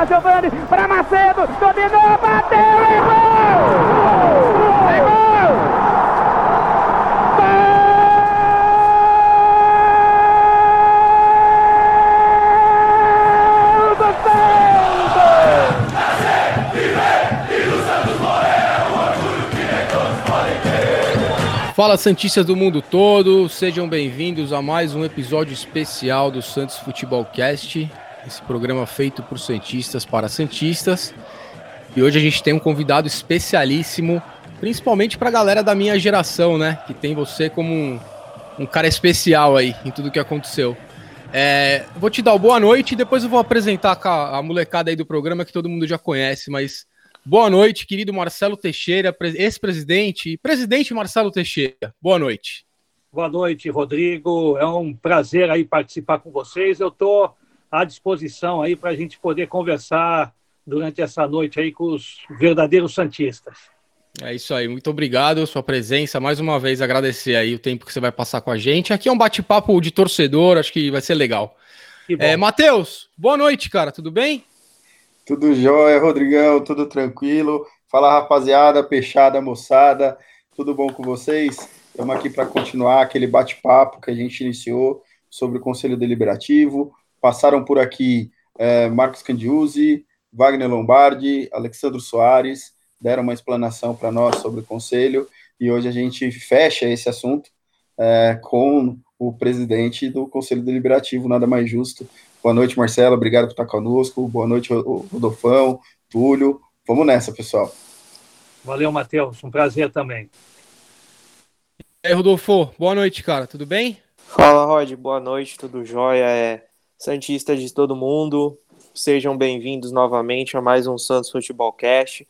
para Giovanni, para Macedo, dominou, bateu, é gol! É gol! Fala Santistas do mundo todo, sejam bem-vindos a mais um episódio especial do Santos Futebol Cast, esse programa feito por Santistas para Santistas. E hoje a gente tem um convidado especialíssimo, principalmente para a galera da minha geração, né? Que tem você como um, um cara especial aí em tudo que aconteceu. É, vou te dar boa noite e depois eu vou apresentar a, a molecada aí do programa que todo mundo já conhece, mas Boa noite, querido Marcelo Teixeira, ex-presidente presidente Marcelo Teixeira. Boa noite. Boa noite, Rodrigo. É um prazer aí participar com vocês. Eu estou à disposição aí para a gente poder conversar durante essa noite aí com os verdadeiros santistas. É isso aí, muito obrigado sua presença. Mais uma vez agradecer aí o tempo que você vai passar com a gente. Aqui é um bate-papo de torcedor, acho que vai ser legal. É, Matheus, boa noite, cara, tudo bem? Tudo jóia, Rodrigão, tudo tranquilo. Fala rapaziada, peixada, moçada, tudo bom com vocês? Estamos aqui para continuar aquele bate-papo que a gente iniciou sobre o Conselho Deliberativo. Passaram por aqui é, Marcos Candiuzzi, Wagner Lombardi, Alexandre Soares, deram uma explanação para nós sobre o Conselho e hoje a gente fecha esse assunto é, com o presidente do Conselho Deliberativo, nada mais justo Boa noite, Marcelo. Obrigado por estar conosco. Boa noite, Rodolfão, Túlio. Vamos nessa, pessoal. Valeu, Matheus. Um prazer também. E aí, Rodolfo. Boa noite, cara. Tudo bem? Fala, Rod. Boa noite. Tudo jóia? É Santista de todo mundo. Sejam bem-vindos novamente a mais um Santos Futebol Cast.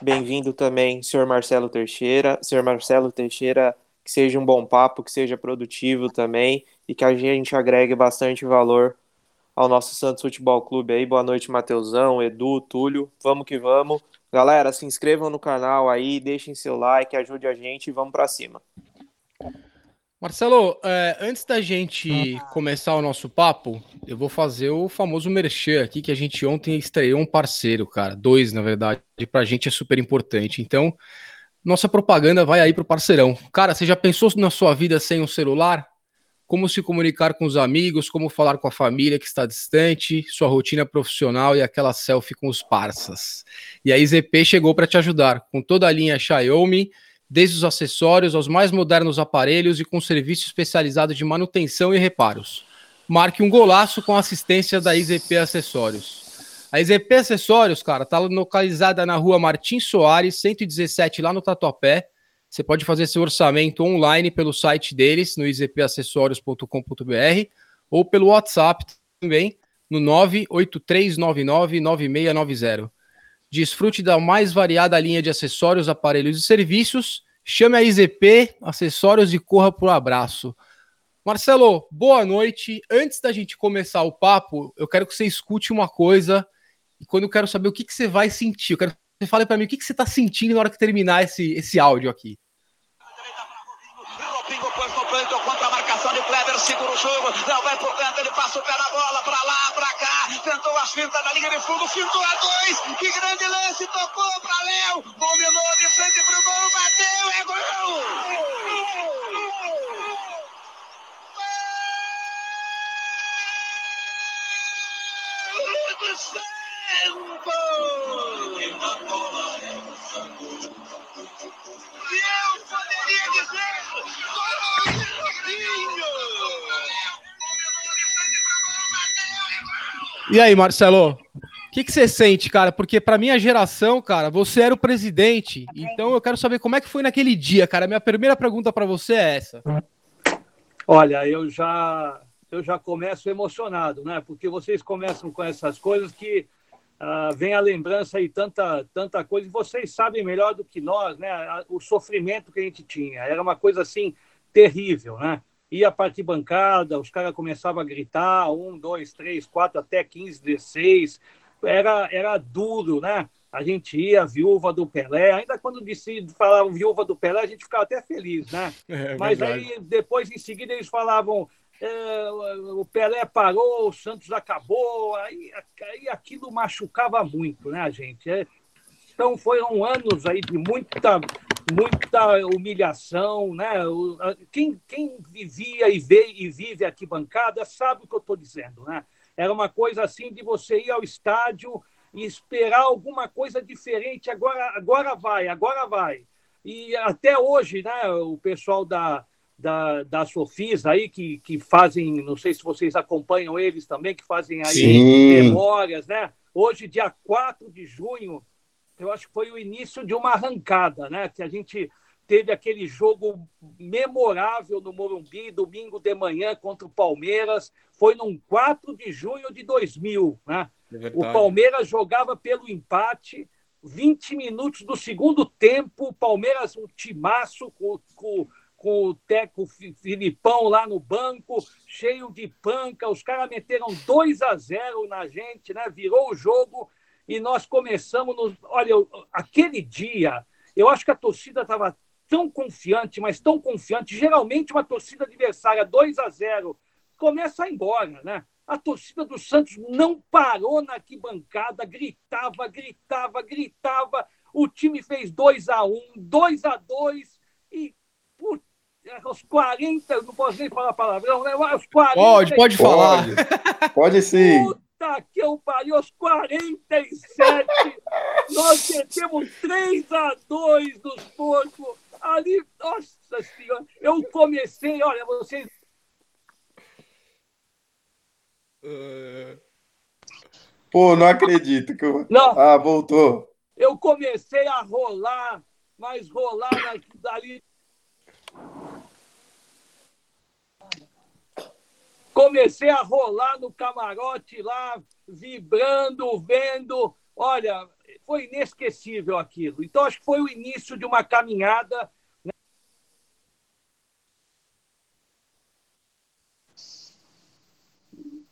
Bem-vindo também, senhor Marcelo Teixeira. Senhor Marcelo Teixeira, que seja um bom papo, que seja produtivo também e que a gente agregue bastante valor ao nosso Santos Futebol Clube aí. Boa noite, Mateusão, Edu, Túlio. Vamos que vamos. Galera, se inscrevam no canal aí, deixem seu like, ajude a gente e vamos para cima. Marcelo, é, antes da gente começar o nosso papo, eu vou fazer o famoso merchan aqui, que a gente ontem estreou um parceiro, cara. Dois, na verdade, e pra gente é super importante. Então, nossa propaganda vai aí pro parceirão. Cara, você já pensou na sua vida sem um celular? como se comunicar com os amigos, como falar com a família que está distante, sua rotina profissional e aquela selfie com os parças. E a IZP chegou para te ajudar, com toda a linha Xiaomi, desde os acessórios aos mais modernos aparelhos e com serviço especializado de manutenção e reparos. Marque um golaço com assistência da IZP Acessórios. A IZP Acessórios, cara, está localizada na rua Martins Soares, 117, lá no Tatuapé. Você pode fazer seu orçamento online pelo site deles, no izpacessórios.com.br, ou pelo WhatsApp também, no 983999690. Desfrute da mais variada linha de acessórios, aparelhos e serviços. Chame a IZP Acessórios e corra por abraço. Marcelo, boa noite. Antes da gente começar o papo, eu quero que você escute uma coisa. E quando eu quero saber o que, que você vai sentir, eu quero que você fale para mim o que, que você está sentindo na hora que terminar esse, esse áudio aqui. segura o jogo, não vai por dentro, ele passa o pé na bola, pra lá, fintas na linha de fundo, fintou a dois, que grande lance, tocou pra Léo, combinou de frente pro gol, bateu, é gol! Eu poderia dizer, E aí, Marcelo? O que, que você sente, cara? Porque para minha geração, cara, você era o presidente. Então eu quero saber como é que foi naquele dia, cara. Minha primeira pergunta para você é essa. Olha, eu já eu já começo emocionado, né? Porque vocês começam com essas coisas que uh, vem a lembrança e tanta tanta coisa. E vocês sabem melhor do que nós, né? O sofrimento que a gente tinha era uma coisa assim terrível, né? Ia para a bancada, os caras começavam a gritar, um, dois, três, quatro, até 15, 16, era, era duro, né? A gente ia, viúva do Pelé, ainda quando disse, falavam viúva do Pelé, a gente ficava até feliz, né? É, Mas verdade. aí, depois, em seguida, eles falavam é, o Pelé parou, o Santos acabou, aí, aí aquilo machucava muito, né, gente? É, então foram anos aí de muita, muita humilhação, né? Quem, quem vivia e, vê, e vive aqui bancada sabe o que eu estou dizendo, né? Era uma coisa assim de você ir ao estádio e esperar alguma coisa diferente. Agora, agora vai, agora vai. E até hoje, né? O pessoal da, da, da Sofis aí, que, que fazem, não sei se vocês acompanham eles também, que fazem aí Sim. memórias, né? Hoje, dia 4 de junho, eu acho que foi o início de uma arrancada, né? Que a gente teve aquele jogo memorável no Morumbi, domingo de manhã contra o Palmeiras. Foi num 4 de junho de 2000, né? É o Palmeiras jogava pelo empate. 20 minutos do segundo tempo, o Palmeiras, um timaço com, com, com o Teco Filipão lá no banco, cheio de panca. Os caras meteram 2 a 0 na gente, né? Virou o jogo e nós começamos. No... Olha, aquele dia, eu acho que a torcida estava tão confiante, mas tão confiante. Geralmente, uma torcida adversária 2 a 0 começa a ir embora, né? A torcida do Santos não parou na arquibancada, gritava, gritava, gritava. O time fez 2 a 1 2 a 2 e putz, aos 40, não posso nem falar palavrão, né? Aos 40. Pode, pode falar. Pode, pode sim. Puta que eu pariu, aos 47, nós metemos 3 a 2 dos porcos. Ali, nossa senhora, eu comecei, olha, vocês. Pô, não acredito que eu. Não. Ah, voltou. Eu comecei a rolar, mas rolar dali. Comecei a rolar no camarote lá, vibrando, vendo. Olha, foi inesquecível aquilo. Então, acho que foi o início de uma caminhada. Né?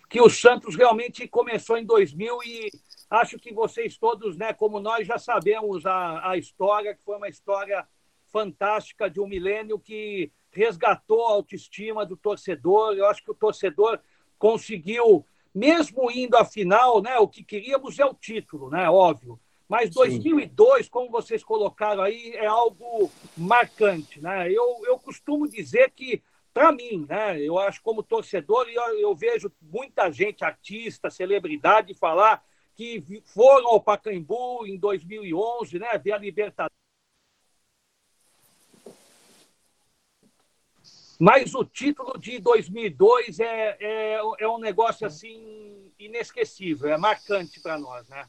Que o Santos realmente começou em 2000 e acho que vocês todos, né, como nós, já sabemos a, a história, que foi uma história fantástica de um milênio que resgatou a autoestima do torcedor. Eu acho que o torcedor conseguiu, mesmo indo à final, né, o que queríamos é o título, né, óbvio. Mas 2002, Sim. como vocês colocaram aí, é algo marcante. Né? Eu, eu costumo dizer que, para mim, né, eu acho como torcedor, e eu, eu vejo muita gente, artista, celebridade, falar que foram ao Pacaembu em 2011, né, ver a Libertadores Mas o título de 2002 é, é, é um negócio assim inesquecível, é marcante para nós, né?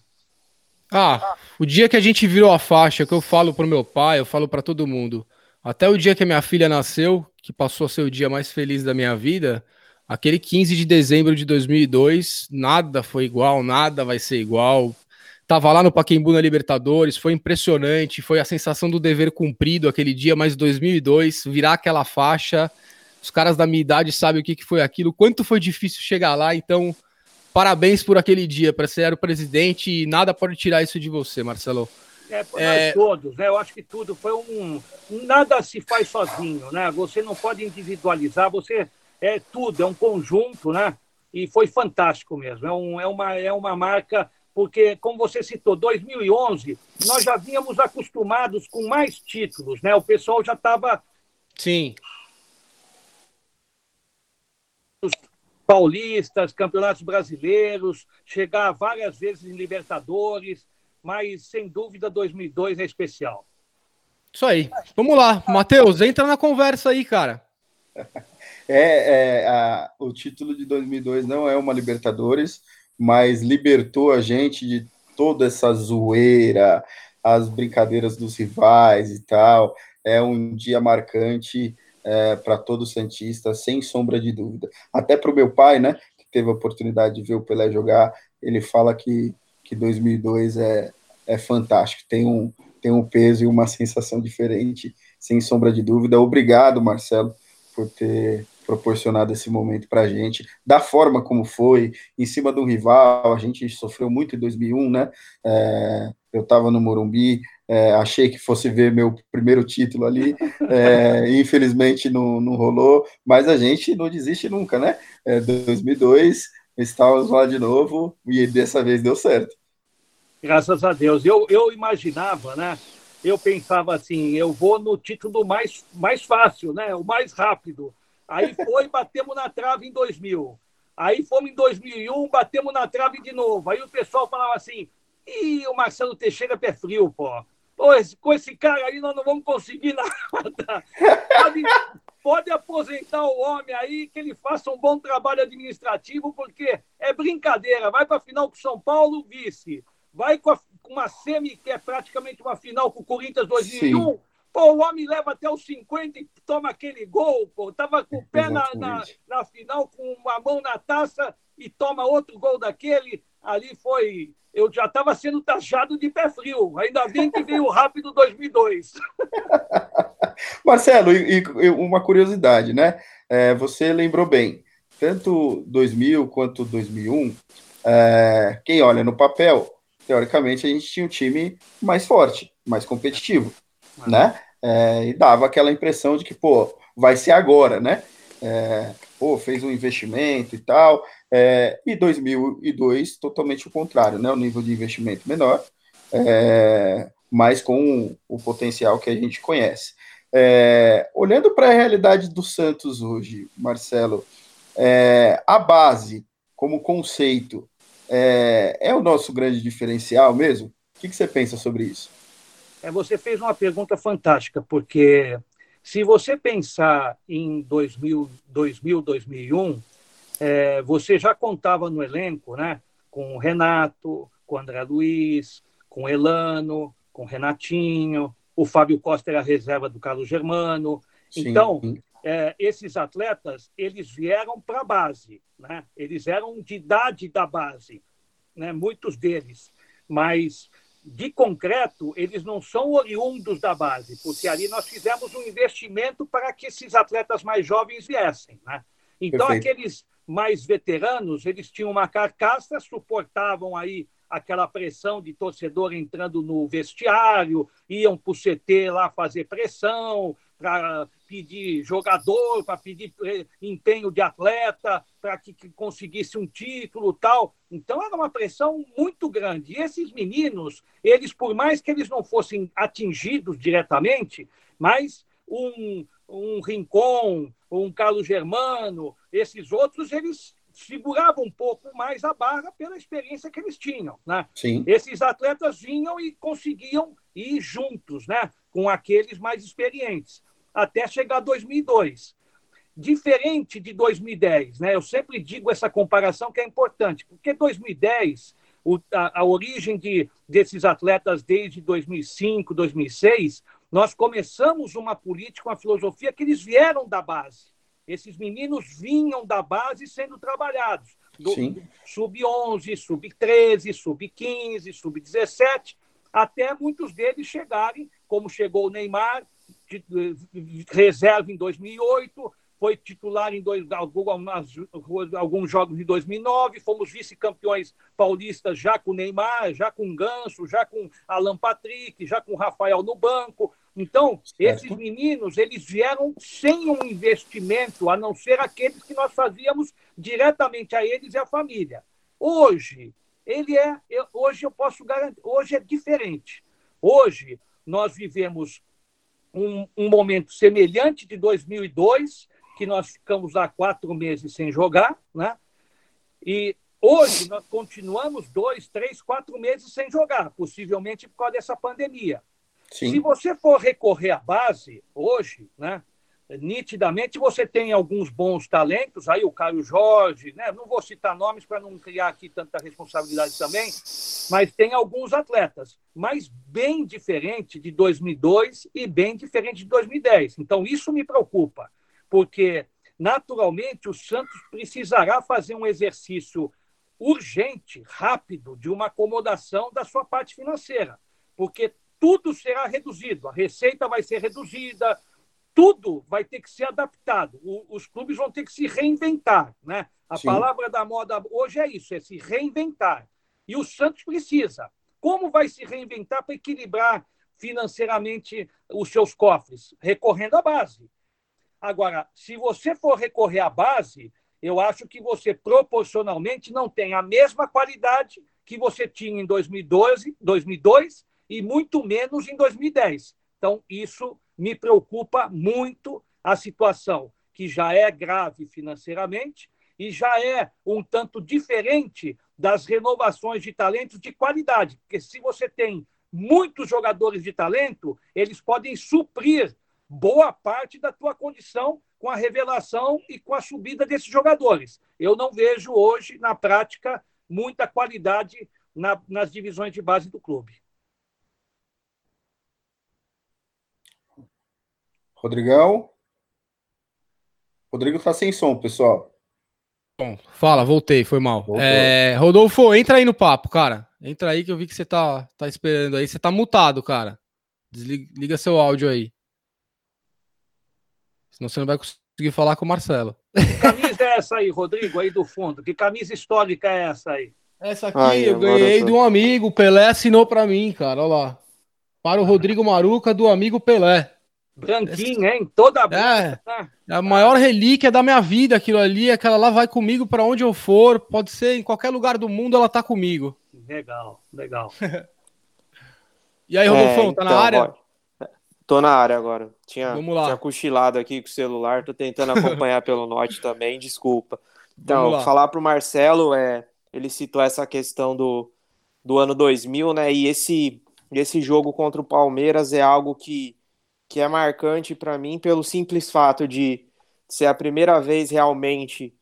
Ah, o dia que a gente virou a faixa, que eu falo pro meu pai, eu falo para todo mundo, até o dia que a minha filha nasceu, que passou a ser o dia mais feliz da minha vida, aquele 15 de dezembro de 2002, nada foi igual, nada vai ser igual. Tava lá no Paquembu na Libertadores, foi impressionante, foi a sensação do dever cumprido aquele dia, mas 2002, virar aquela faixa, os caras da minha idade sabem o que, que foi aquilo, quanto foi difícil chegar lá, então parabéns por aquele dia, para ser o presidente e nada pode tirar isso de você, Marcelo. É, por é... nós todos, né? Eu acho que tudo foi um. Nada se faz sozinho, né? Você não pode individualizar, você é tudo, é um conjunto, né? E foi fantástico mesmo. É, um, é, uma, é uma marca, porque, como você citou, 2011, nós já vínhamos acostumados com mais títulos, né? O pessoal já estava. Sim paulistas, campeonatos brasileiros, chegar várias vezes em Libertadores, mas sem dúvida 2002 é especial. Isso aí. Vamos lá, Matheus, entra na conversa aí, cara. É, é a, o título de 2002 não é uma Libertadores, mas libertou a gente de toda essa zoeira, as brincadeiras dos rivais e tal. É um dia marcante é, para todo Santista, sem sombra de dúvida. Até para o meu pai, né, que teve a oportunidade de ver o Pelé jogar, ele fala que, que 2002 é, é fantástico, tem um, tem um peso e uma sensação diferente, sem sombra de dúvida. Obrigado, Marcelo, por ter proporcionado esse momento para a gente, da forma como foi, em cima do rival, a gente sofreu muito em 2001, né? É, eu estava no Morumbi, É, achei que fosse ver meu primeiro título ali, é, infelizmente não, não rolou, mas a gente não desiste nunca, né? É, 2002, estávamos lá de novo e dessa vez deu certo. Graças a Deus. Eu, eu imaginava, né? Eu pensava assim, eu vou no título mais, mais fácil, né? O mais rápido. Aí foi, batemos na trave em 2000. Aí fomos em 2001, batemos na trave de novo. Aí o pessoal falava assim, Ih, o Marcelo Teixeira é pé frio, pô. Pô, com esse cara aí nós não vamos conseguir nada. Pode, pode aposentar o homem aí, que ele faça um bom trabalho administrativo, porque é brincadeira. Vai para a final com São Paulo, vice. Vai com, a, com, uma semi, que é praticamente uma final com o Corinthians 2001. Sim. Pô, o homem leva até os 50 e toma aquele gol, pô. Tava com o pé na, na, na final, com uma mão na taça e toma outro gol daquele. Ali foi eu já estava sendo taxado de pé frio. Ainda bem que veio rápido 2002. Marcelo, e, e, uma curiosidade, né? É, você lembrou bem, tanto 2000 quanto 2001, é, quem olha no papel, teoricamente a gente tinha um time mais forte, mais competitivo, ah. né? É, e dava aquela impressão de que, pô, vai ser agora, né? É, pô, fez um investimento e tal. É, e 2002, totalmente o contrário, né? O nível de investimento menor, é, mas com o potencial que a gente conhece. É, olhando para a realidade do Santos hoje, Marcelo, é, a base como conceito é, é, o nosso grande diferencial mesmo? O que, que você pensa sobre isso? É, você fez uma pergunta fantástica, porque se você pensar em 2000, 2000 2001, é, você já contava no elenco, né? Com o Renato, com o André Luiz, com o Elano, com o Renatinho, o Fábio Costa era reserva do Carlos Germano. Sim. Então, é, esses atletas, eles vieram para a base, né? Eles eram de idade da base, né? Muitos deles. Mas, de concreto, eles não são oriundos da base, porque ali nós fizemos um investimento para que esses atletas mais jovens viessem, né? Então, Perfeito. aqueles mais veteranos, eles tinham uma carcaça, suportavam aí aquela pressão de torcedor entrando no vestiário, iam para o CT lá fazer pressão, para pedir jogador, para pedir eh, empenho de atleta, para que, que, conseguisse um título tal. Então era uma pressão muito grande. E esses meninos, eles, por mais que eles não fossem atingidos diretamente, mas um, um Rincon, um Carlos Germano, esses outros, eles seguravam um pouco mais a barra pela experiência que eles tinham. Né? Sim. Esses atletas vinham e conseguiam ir juntos né, com aqueles mais experientes, até chegar 2002. Diferente de 2010, né? eu sempre digo essa comparação que é importante, porque 2010, o, a, a origem de, desses atletas desde 2005, 2006, nós começamos uma política, uma filosofia que eles vieram da base. Esses meninos vinham da base sendo trabalhados. Sub-11, sub-13, sub-15, sub-17, até muitos deles chegarem, como chegou o Neymar, reserva em 2008, foi titular em dois, algumas, alguns jogos de 2009, fomos vice-campeões paulistas já com Neymar, já com Ganso, já com Alan Patrick, já com Rafael no banco. Então, certo. esses meninos, eles vieram sem um investimento, a não ser aqueles que nós fazíamos diretamente a eles e à família. Hoje, ele é, eu, hoje eu posso garantir, hoje é diferente. Hoje nós vivemos um, um momento semelhante de 2002, que nós ficamos lá quatro meses sem jogar, né? E hoje nós continuamos dois, três, quatro meses sem jogar, possivelmente por causa dessa pandemia. Sim. Se você for recorrer à base hoje, né? Nitidamente você tem alguns bons talentos, aí o Caio Jorge, né? Não vou citar nomes para não criar aqui tanta responsabilidade também, mas tem alguns atletas, mas bem diferente de 2002 e bem diferente de 2010. Então isso me preocupa porque naturalmente o Santos precisará fazer um exercício urgente, rápido, de uma acomodação da sua parte financeira, porque tudo será reduzido, a receita vai ser reduzida, tudo vai ter que ser adaptado. O, os clubes vão ter que se reinventar, né? A Sim. palavra da moda hoje é isso, é se reinventar. E o Santos precisa. Como vai se reinventar para equilibrar financeiramente os seus cofres? Recorrendo à base. Agora, se você for recorrer à base, eu acho que você proporcionalmente não tem a mesma qualidade que você tinha em 2012, 2002 e muito menos em 2010. Então, isso me preocupa muito a situação, que já é grave financeiramente e já é um tanto diferente das renovações de talentos de qualidade. Porque se você tem muitos jogadores de talento, eles podem suprir boa parte da tua condição com a revelação e com a subida desses jogadores. Eu não vejo hoje, na prática, muita qualidade na, nas divisões de base do clube. Rodrigão? Rodrigo tá sem som, pessoal. Bom, fala, voltei, foi mal. É, Rodolfo, entra aí no papo, cara. Entra aí que eu vi que você tá, tá esperando aí. Você tá mutado, cara. Desliga seu áudio aí. Senão você não vai conseguir falar com o Marcelo. Que camisa é essa aí, Rodrigo, aí do fundo? Que camisa histórica é essa aí? Essa aqui Ai, eu ganhei eu de um amigo, o Pelé assinou para mim, cara, olha lá. Para o Rodrigo Maruca, do amigo Pelé. Branquinho, hein? Toda branca. É, é, a maior relíquia da minha vida, aquilo ali. Aquela lá vai comigo para onde eu for. Pode ser em qualquer lugar do mundo, ela tá comigo. Legal, legal. e aí, Rodolfão, é, tá na então, área? Tô na área agora. Tinha, Vamos lá. tinha cochilado aqui com o celular, tô tentando acompanhar pelo Note também, desculpa. Então, falar pro Marcelo, é, ele citou essa questão do, do ano 2000, né? E esse, esse jogo contra o Palmeiras é algo que, que é marcante para mim pelo simples fato de ser a primeira vez realmente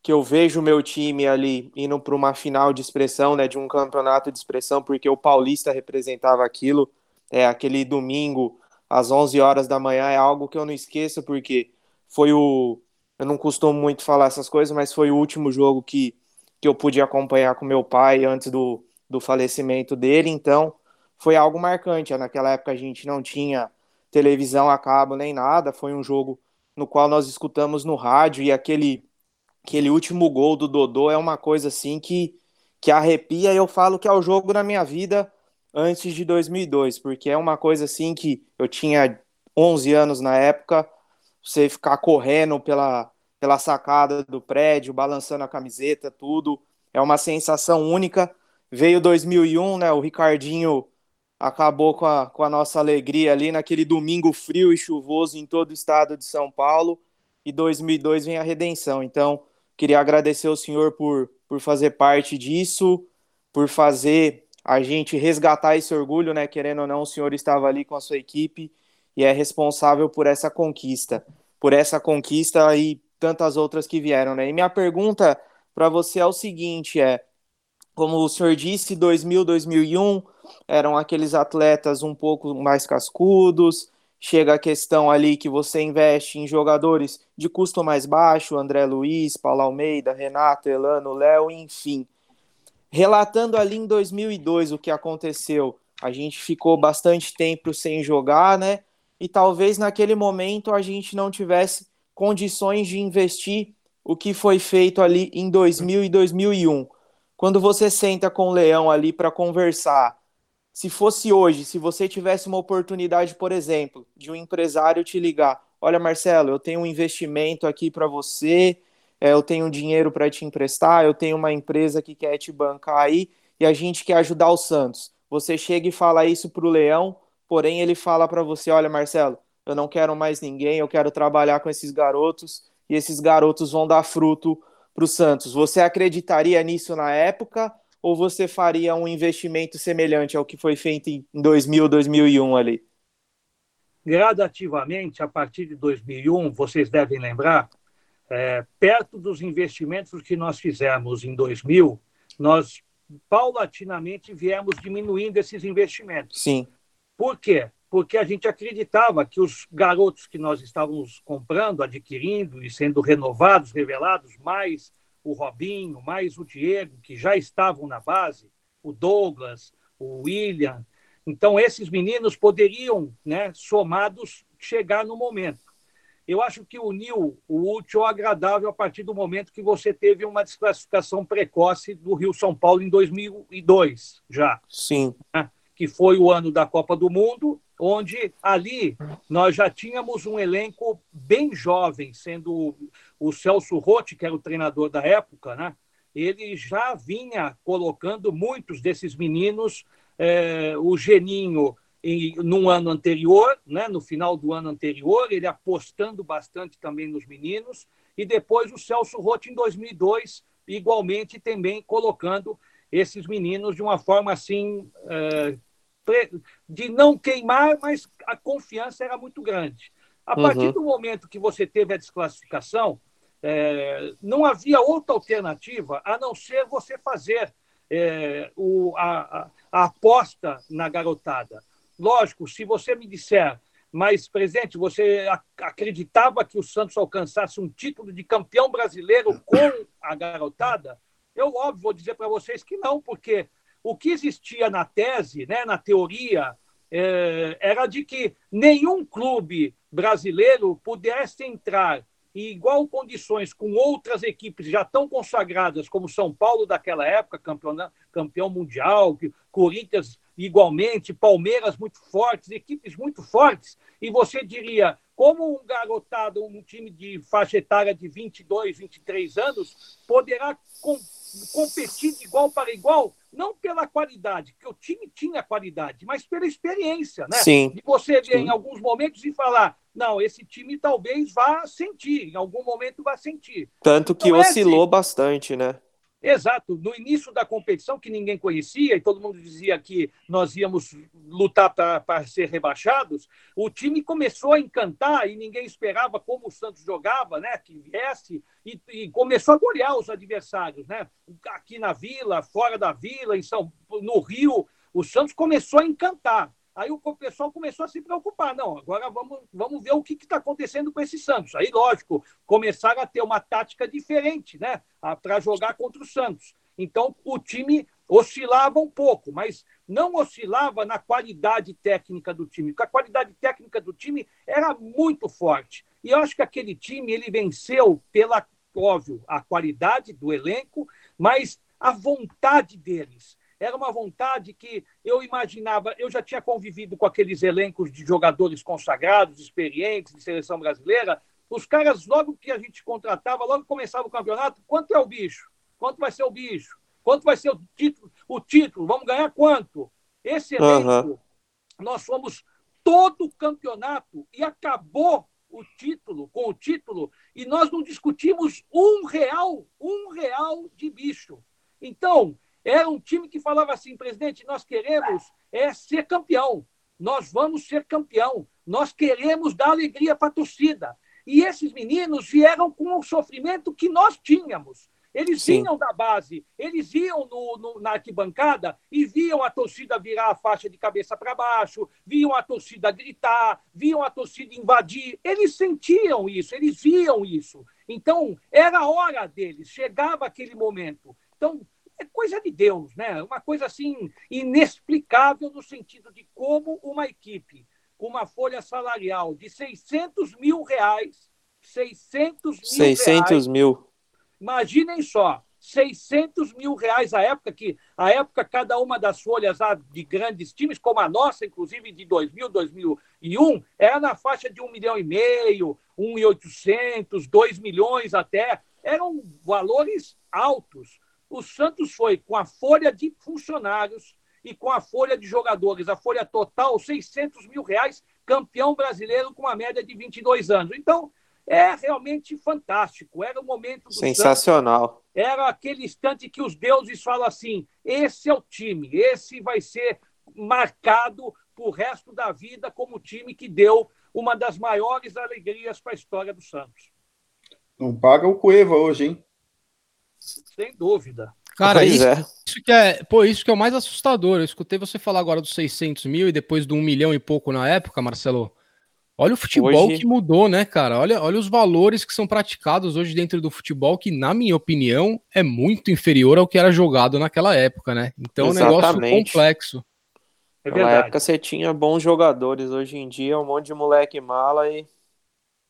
que eu vejo o meu time ali indo para uma final de expressão, né, de um campeonato de expressão, porque o Paulista representava aquilo, é aquele domingo às 11 horas da manhã é algo que eu não esqueço, porque foi o. Eu não costumo muito falar essas coisas, mas foi o último jogo que, que eu pude acompanhar com meu pai antes do, do falecimento dele, então foi algo marcante. Naquela época a gente não tinha televisão a cabo nem nada, foi um jogo no qual nós escutamos no rádio e aquele, aquele último gol do Dodô é uma coisa assim que, que arrepia. Eu falo que é o jogo da minha vida antes de 2002, porque é uma coisa assim que eu tinha 11 anos na época, você ficar correndo pela, pela sacada do prédio, balançando a camiseta, tudo, é uma sensação única. Veio 2001, né, o Ricardinho acabou com a, com a nossa alegria ali naquele domingo frio e chuvoso em todo o estado de São Paulo, e 2002 vem a redenção. Então, queria agradecer ao senhor por, por fazer parte disso, por fazer a gente resgatar esse orgulho, né? Querendo ou não, o senhor estava ali com a sua equipe e é responsável por essa conquista, por essa conquista e tantas outras que vieram, né? E minha pergunta para você é o seguinte, é como o senhor disse, 2000, 2001 eram aqueles atletas um pouco mais cascudos. Chega a questão ali que você investe em jogadores de custo mais baixo, André Luiz, Paulo Almeida, Renato, Elano, Léo, enfim. Relatando ali em 2002 o que aconteceu, a gente ficou bastante tempo sem jogar, né? E talvez naquele momento a gente não tivesse condições de investir o que foi feito ali em 2000 e 2001. Quando você senta com o Leão ali para conversar, se fosse hoje, se você tivesse uma oportunidade, por exemplo, de um empresário te ligar, olha Marcelo, eu tenho um investimento aqui para você, é, eu tenho dinheiro para te emprestar, eu tenho uma empresa que quer te bancar aí e a gente quer ajudar o Santos. Você chega e fala isso para o Leão, porém ele fala para você: olha, Marcelo, eu não quero mais ninguém, eu quero trabalhar com esses garotos e esses garotos vão dar fruto para o Santos. Você acreditaria nisso na época ou você faria um investimento semelhante ao que foi feito em 2000, 2001 ali? Gradativamente, a partir de 2001, vocês devem lembrar, é, perto dos investimentos que nós fizemos em 2000, nós paulatinamente viemos diminuindo esses investimentos. Sim. Por quê? Porque a gente acreditava que os garotos que nós estávamos comprando, adquirindo e sendo renovados, revelados, mais o Robinho, mais o Diego, que já estavam na base, o Douglas, o William. Então, esses meninos poderiam, né, somados, chegar no momento eu acho que uniu o útil ao agradável a partir do momento que você teve uma desclassificação precoce do Rio São Paulo em 2002, já. Sim. Né? que foi o ano da Copa do Mundo, onde ali nós já tínhamos um elenco bem jovem, sendo o Celso Rotti, que era o treinador da época, né? ele já vinha colocando muitos desses meninos, é, o Geninho em, ano anterior, né, no final do ano anterior, ele apostando bastante também nos meninos, e depois o Celso Rotti em 2002, igualmente também colocando esses meninos de uma forma assim, é, de não queimar, mas a confiança era muito grande. A partir uhum. do momento que você teve a desclassificação, é, não havia outra alternativa a não ser você fazer é, o, a, a, aposta na garotada. Lógico, se você me disser, mas, presidente, você acreditava que o Santos alcançasse um título de campeão brasileiro com a garotada? Eu, óbvio, vou dizer para vocês que não, porque o que existia na tese, né, na teoria, é, era de que nenhum clube brasileiro pudesse entrar em igual condições com outras equipes já tão consagradas como São Paulo daquela época, campeão, campeão mundial, Corinthians igualmente, Palmeiras muito fortes, equipes muito fortes, e você diria, como um garotado, um time de faixa etária de 22, 23 anos, poderá com, competir de igual para igual, não pela qualidade, que o time tinha qualidade, mas pela experiência, né? Sim. De você ver Sim. em alguns momentos e falar, não, esse time talvez vá sentir, em algum momento vá sentir. Tanto que então, oscilou é assim. bastante, né? Exato. No início da competição, que ninguém conhecia, e todo mundo dizia que nós íamos lutar para ser rebaixados, o time começou a encantar e ninguém esperava como o Santos jogava, né? Que viesse, e, e começou a golear os adversários, né? Aqui na Vila, fora da Vila, em São, no Rio, o Santos começou a encantar. Aí o pessoal começou a se preocupar. Não, agora vamos, vamos ver o que está acontecendo com esse Santos. Aí, lógico, começaram a ter uma tática diferente né, para jogar contra o Santos. Então, o time oscilava um pouco, mas não oscilava na qualidade técnica do time, porque a qualidade técnica do time era muito forte. E eu acho que aquele time ele venceu pela, óbvio, a qualidade do elenco, mas a vontade deles era uma vontade que eu imaginava, eu já tinha convivido com aqueles elencos de jogadores consagrados, experientes, de seleção brasileira. Os caras, logo que a gente contratava, logo começava o campeonato, quanto é o bicho? Quanto vai ser o bicho? Quanto vai ser o título? O título? Vamos ganhar quanto? Esse elenco, uhum. nós fomos todo o campeonato e acabou o título, com o título, e nós não discutimos um real, um real de bicho. Então, era um time que falava assim, presidente, nós queremos é ser campeão. Nós vamos ser campeão. Nós queremos dar alegria para a torcida. E esses meninos vieram com o sofrimento que nós tínhamos. Eles Sim. vinham da base, eles iam no, no, na arquibancada e viam a torcida virar a faixa de cabeça para baixo, viam a torcida gritar, viam a torcida invadir. Eles sentiam isso, eles viam isso. Então, era a hora deles, chegava aquele momento. Então, é coisa de Deus, né? Uma coisa assim inexplicável no sentido de como uma equipe com uma folha salarial de 600 mil reais, 600 mil 600 reais, mil. Imaginem só, 600 mil reais a época que a época cada uma das folhas de grandes times, como a nossa, inclusive de 2000, 2001, era na faixa de um milhão e meio, um e oitocentos, dois milhões até, eram valores altos o Santos foi com a folha de funcionários e com a folha de jogadores, a folha total, 600 mil reais, campeão brasileiro com uma média de 22 anos. Então, é realmente fantástico. Era o momento do Sensacional. Santos. Era aquele instante que os deuses falam assim: esse é o time, esse vai ser marcado para o resto da vida como o time que deu uma das maiores alegrias para a história do Santos. Não paga o Cueva hoje, hein? Sem dúvida. Cara, isso, é. isso, que é, pô, isso que é o mais assustador. Eu escutei você falar agora dos 600 mil e depois do um milhão e pouco na época, Marcelo. Olha o futebol hoje... que mudou, né, cara? Olha, olha os valores que são praticados hoje dentro do futebol, que, na minha opinião, é muito inferior ao que era jogado naquela época, né? Então, Exatamente. um negócio complexo. É Na época você tinha bons jogadores, hoje em dia é um monte de moleque mala e,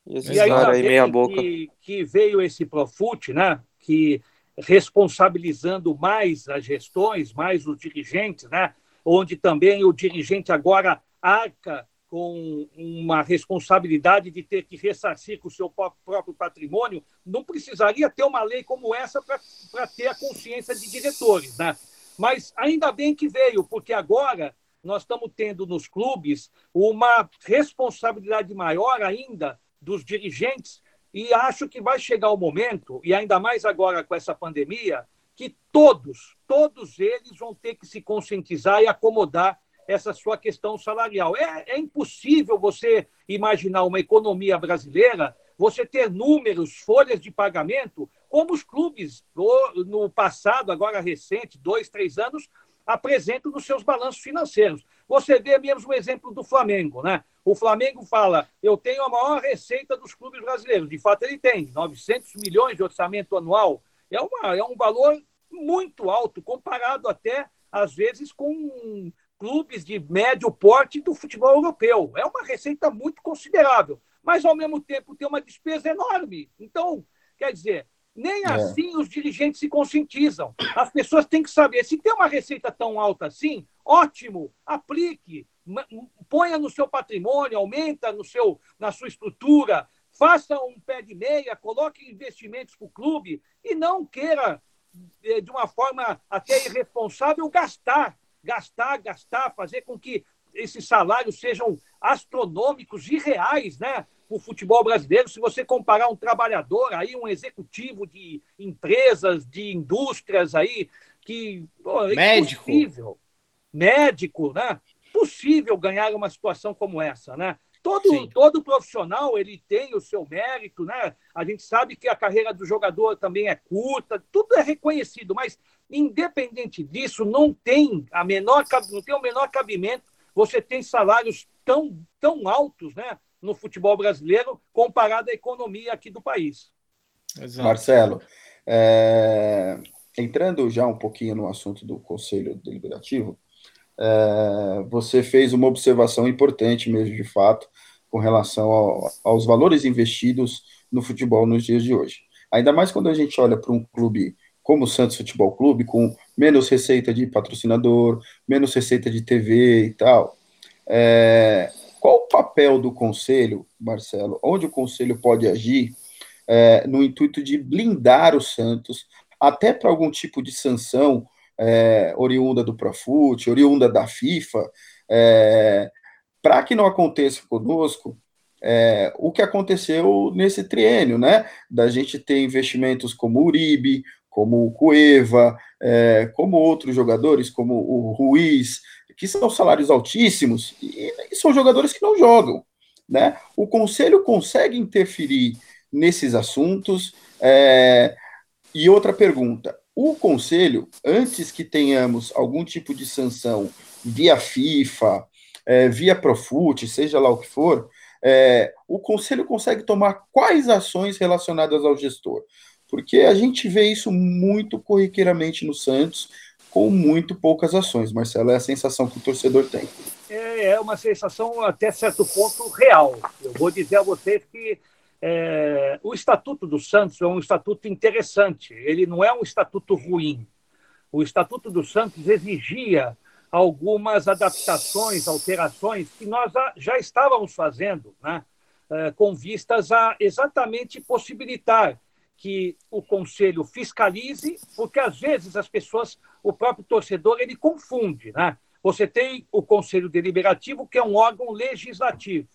e esses caras aí meia boca. Que, que veio esse Profute, né? Que responsabilizando mais as gestões, mais os dirigentes, né? onde também o dirigente agora arca com uma responsabilidade de ter que ressarcir com o seu próprio patrimônio, não precisaria ter uma lei como essa para ter a consciência de diretores. Né? Mas ainda bem que veio, porque agora nós estamos tendo nos clubes uma responsabilidade maior ainda dos dirigentes e acho que vai chegar o momento, e ainda mais agora com essa pandemia, que todos, todos eles vão ter que se conscientizar e acomodar essa sua questão salarial. É, é impossível você imaginar uma economia brasileira, você ter números, folhas de pagamento, como os clubes no passado, agora recente, dois, três anos, apresentam nos seus balanços financeiros. Você vê mesmo o exemplo do Flamengo, né? O Flamengo fala, eu tenho a maior receita dos clubes brasileiros. De fato, ele tem 900 milhões de orçamento anual. É, uma, é um valor muito alto, comparado até, às vezes, com clubes de médio porte do futebol europeu. É uma receita muito considerável, mas, ao mesmo tempo, tem uma despesa enorme. Então, quer dizer, nem é. assim os dirigentes se conscientizam. As pessoas têm que saber, se tem uma receita tão alta assim, ótimo, aplique, ponha no seu patrimônio, aumenta no seu, na sua estrutura, faça um pé de meia, coloque investimentos para o clube e não queira, eh, de uma forma até irresponsável, gastar gastar, gastar, fazer com que esses salários sejam astronômicos e reais, né? O futebol brasileiro, se você comparar um trabalhador aí, um executivo de empresas, de indústrias aí, que pô, é médico, né? Possível ganhar uma situação como essa, né? Todo, todo profissional ele tem o seu mérito, né? A gente sabe que a carreira do jogador também é curta, tudo é reconhecido, mas independente disso, não tem a menor não tem o menor cabimento. Você tem salários tão, tão altos, né, no futebol brasileiro comparado à economia aqui do país. Exato. Marcelo, é... entrando já um pouquinho no assunto do Conselho Deliberativo, é, você fez uma observação importante mesmo, de fato, com relação ao, aos valores investidos no futebol nos dias de hoje. Ainda mais quando a gente olha para um clube como o Santos Futebol Clube, com menos receita de patrocinador, menos receita de TV e tal. É, qual o papel do conselho, Marcelo? Onde o conselho pode agir é, no intuito de blindar o Santos, até para algum tipo de sanção é, oriunda do Profut, oriunda da FIFA, é, para que não aconteça conosco é, o que aconteceu nesse triênio, né? Da gente ter investimentos como o Uribe, como o Cueva, é, como outros jogadores, como o Ruiz, que são salários altíssimos, e, e são jogadores que não jogam. Né? O conselho consegue interferir nesses assuntos. É, e outra pergunta: o conselho, antes que tenhamos algum tipo de sanção via FIFA, é, via Profut, seja lá o que for, é, o conselho consegue tomar quais ações relacionadas ao gestor? Porque a gente vê isso muito corriqueiramente no Santos, com muito poucas ações, Marcelo, é a sensação que o torcedor tem. É, é uma sensação até certo ponto real. Eu vou dizer a vocês que é, o Estatuto do Santos é um estatuto interessante, ele não é um estatuto ruim. O Estatuto do Santos exigia algumas adaptações, alterações que nós já estávamos fazendo, né? É, com vistas a exatamente possibilitar que o conselho fiscalize, porque às vezes as pessoas, o próprio torcedor, ele confunde, né? Você tem o conselho deliberativo, que é um órgão legislativo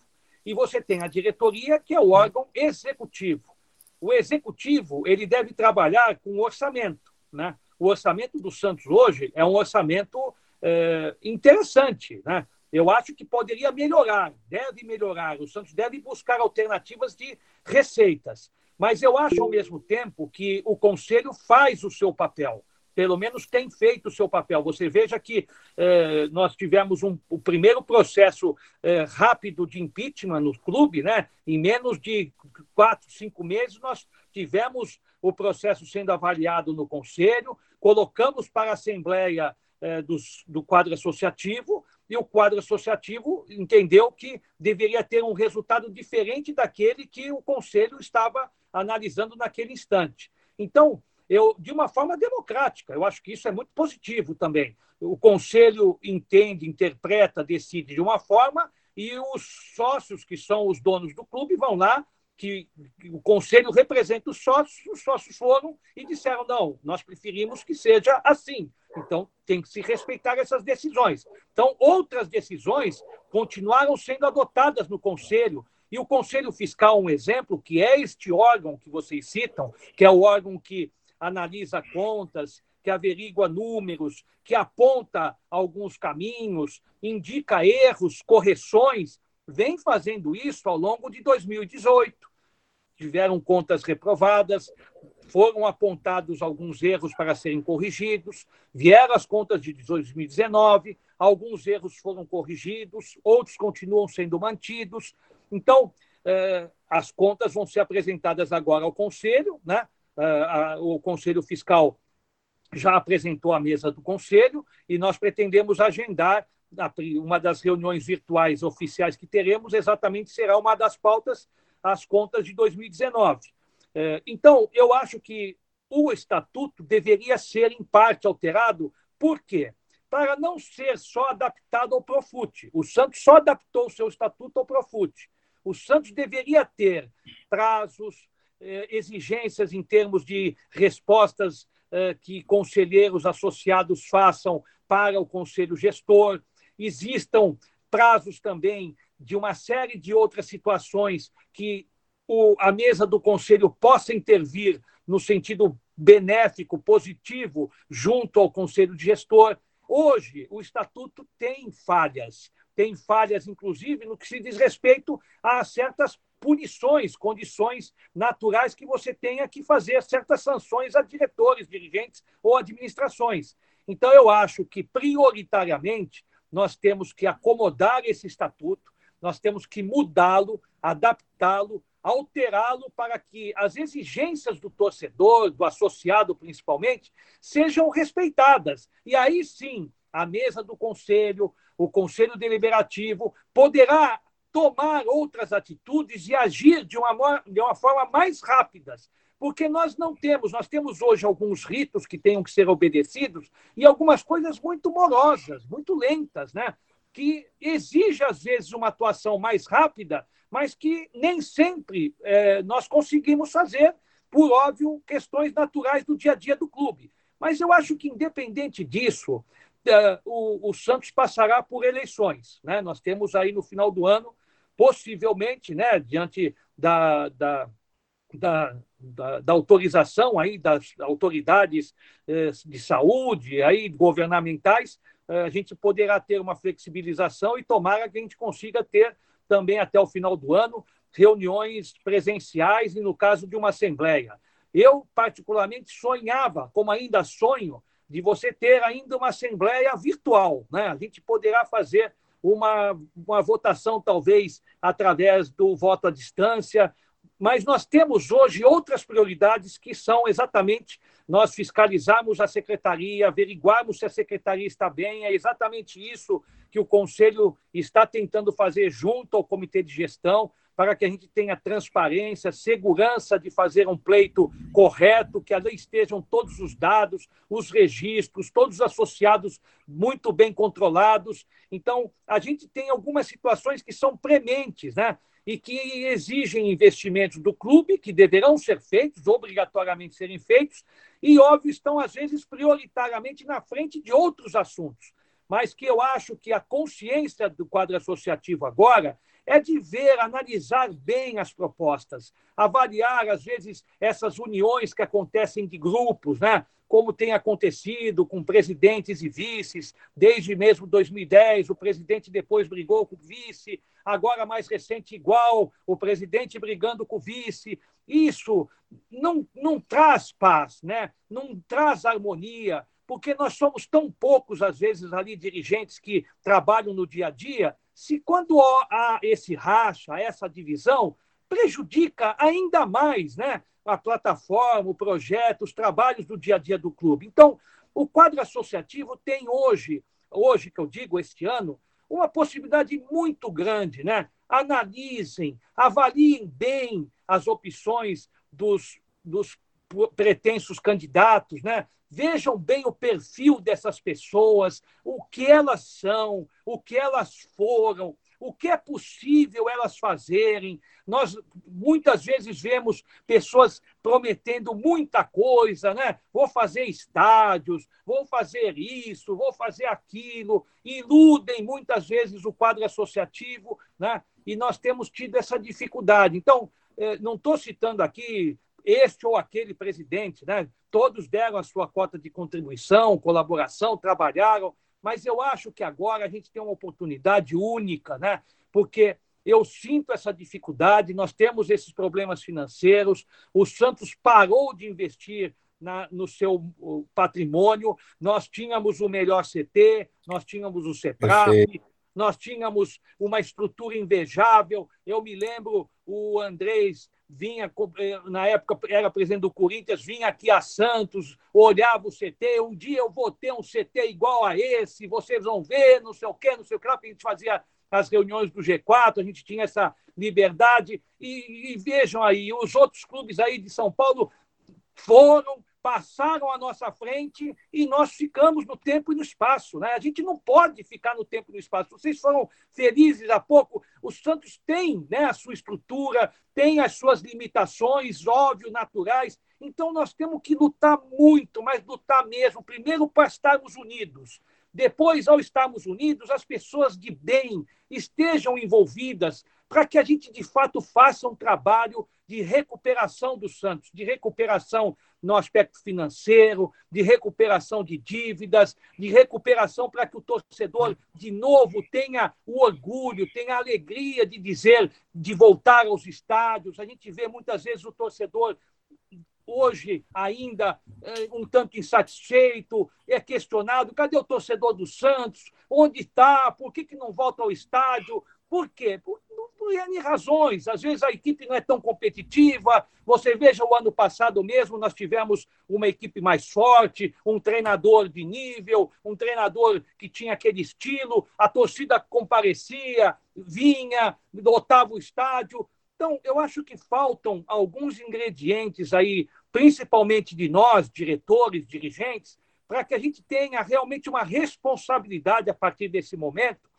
e você tem a diretoria, que é o órgão executivo. O executivo ele deve trabalhar com orçamento. Né? O orçamento do Santos hoje é um orçamento é, interessante. Né? Eu acho que poderia melhorar, deve melhorar. O Santos deve buscar alternativas de receitas. Mas eu acho, ao mesmo tempo, que o Conselho faz o seu papel pelo menos tem feito o seu papel. Você veja que eh, nós tivemos um, o primeiro processo eh, rápido de impeachment no clube, né? em menos de quatro, cinco meses, nós tivemos o processo sendo avaliado no Conselho, colocamos para a Assembleia eh, dos, do quadro associativo, e o quadro associativo entendeu que deveria ter um resultado diferente daquele que o Conselho estava analisando naquele instante. Então, eu, de uma forma democrática. Eu acho que isso é muito positivo também. O conselho entende, interpreta, decide de uma forma e os sócios, que são os donos do clube, vão lá, que, que o conselho representa os sócios, os sócios foram e disseram: não, nós preferimos que seja assim. Então, tem que se respeitar essas decisões. Então, outras decisões continuaram sendo adotadas no conselho. E o Conselho Fiscal, um exemplo, que é este órgão que vocês citam, que é o órgão que analisa contas, que averigua números, que aponta alguns caminhos, indica erros, correções, vem fazendo isso ao longo de 2018. Tiveram contas reprovadas, foram apontados alguns erros para serem corrigidos, vieram as contas de 2019, alguns erros foram corrigidos, outros continuam sendo mantidos. Então, eh, as contas vão ser apresentadas agora ao Conselho, né? Eh, o Conselho Fiscal já apresentou a mesa do Conselho e nós pretendemos agendar uma das reuniões virtuais oficiais que teremos, exatamente será uma das pautas, as contas de 2019. É, então, eu acho que o estatuto deveria ser, em parte, alterado. Por quê? Para não ser só adaptado ao Profut. O Santos só adaptou o seu estatuto ao Profut. O Santos deveria ter prazos, exigências em termos de respostas é, que conselheiros associados façam para o conselho gestor. Existam prazos também de uma série de outras situações que o, a mesa do conselho possa intervir no sentido benéfico, positivo, junto ao conselho de gestor. Hoje, o estatuto tem falhas, tem falhas, inclusive, no que se diz respeito a certas punições, condições naturais que você tenha que fazer certas sanções a diretores, dirigentes ou administrações. Então, eu acho que, prioritariamente, nós temos que acomodar esse estatuto, nós temos que mudá-lo, adaptá-lo, alterá-lo para que as exigências do torcedor, do associado principalmente, sejam respeitadas. E aí sim, a mesa do conselho, o conselho deliberativo, poderá tomar outras atitudes e agir de uma, de uma forma mais rápida. Porque nós não temos, nós temos hoje alguns ritos que tenham que ser obedecidos e algumas coisas muito morosas, muito lentas, né? que exige, às vezes, uma atuação mais rápida, mas que nem sempre é, nós conseguimos fazer, por óbvio, questões naturais do dia a dia do clube. Mas eu acho que, independente disso, é, o, o, Santos passará por eleições. Né? Nós temos aí no final do ano, possivelmente, né, diante da, da, da, da, da autorização aí das autoridades é, de saúde, aí, governamentais, é, a gente poderá ter uma flexibilização e tomara que a gente consiga ter também até o final do ano reuniões presenciais e no caso de uma assembleia. Eu particularmente sonhava, como ainda sonho, de você ter ainda uma assembleia virtual, né? A gente poderá fazer uma, uma votação talvez através do voto à distância, mas nós temos hoje outras prioridades que são exatamente nós fiscalizarmos a secretaria, averiguarmos se a secretaria está bem, é exatamente isso que o Conselho está tentando fazer junto ao Comitê de Gestão, para que a gente tenha transparência, segurança de fazer um pleito correto, que ali estejam todos os dados, os registros, todos os associados muito bem controlados. Então, a gente tem algumas situações que são prementes, né? e que exigem investimentos do clube, que deverão ser feitos, obrigatoriamente serem feitos, e, óbvio, estão, às vezes, prioritariamente na frente de outros assuntos. Mas que eu acho que a consciência do quadro associativo agora é de ver, analisar bem as propostas, avaliar, às vezes, essas uniões que acontecem de grupos, né? como tem acontecido com presidentes e vices, desde mesmo 2010, o presidente depois brigou com o vice, agora mais recente igual, o presidente brigando com o vice. Isso não, não traz paz, né? não traz harmonia, porque nós somos tão poucos, às vezes, ali, dirigentes que trabalham no dia a dia, se quando há esse racha, essa divisão, prejudica ainda mais né, a plataforma, o projeto, os trabalhos do dia a dia do clube. Então, o quadro associativo tem hoje, hoje que eu digo, este ano, uma possibilidade muito grande, né? Analisem, avaliem bem as opções dos, dos pretensos candidatos, né? Vejam bem o perfil dessas pessoas, o que elas são, o que elas foram, o que é possível elas fazerem. Nós muitas vezes vemos pessoas prometendo muita coisa, né? Vou fazer estádios, vou fazer isso, vou fazer aquilo, iludem muitas vezes o quadro associativo, né? E nós temos tido essa dificuldade. Então, eh, não estou citando aqui este ou aquele presidente, né? Todos deram a sua cota de contribuição, colaboração, trabalharam, mas eu acho que agora a gente tem uma oportunidade única, né? Porque eu sinto essa dificuldade, nós temos esses problemas financeiros, o Santos parou de investir na, no seu patrimônio, nós tínhamos o melhor CT, nós tínhamos o CEPRAP, nós tínhamos uma estrutura invejável. Eu me lembro o Andrés vinha, eh, na época era presidente do Corinthians, vinha aqui a Santos, olhava o CT, um dia eu vou ter um CT igual a esse, vocês vão ver, não sei o quê, não sei o que lá, a gente fazia as reuniões do G4, a gente tinha essa liberdade, e, e vejam aí, os outros clubes aí de São Paulo foram, passaram à nossa frente e nós ficamos no tempo e no espaço. Né? A gente não pode ficar no tempo e no espaço. Vocês foram felizes há pouco. O Santos tem né, a sua estrutura, tem as suas limitações, óbvio, naturais. Então nós temos que lutar muito, mas lutar mesmo. Primeiro para estarmos unidos. Depois, ao estarmos unidos, as pessoas de bem estejam envolvidas para que a gente, de fato, faça um trabalho de recuperação do Santos, de recuperação no aspecto financeiro, de recuperação de dívidas, de recuperação para que o torcedor, de novo, tenha o orgulho, tenha a alegria de dizer, de voltar aos estádios. A gente vê muitas vezes o torcedor hoje ainda é, um tanto insatisfeito, é questionado: cadê o torcedor do Santos? Onde está? Por que, que não volta ao estádio? Por quê? Por N razões. Às vezes a equipe não é tão competitiva. Você veja o ano passado mesmo, nós tivemos uma equipe mais forte, um treinador de nível, um treinador que tinha aquele estilo, a torcida comparecia, vinha, lotava o estádio. Então, eu acho que faltam alguns ingredientes aí, principalmente de nós, diretores, dirigentes, para que a gente tenha realmente uma responsabilidade a partir desse momento,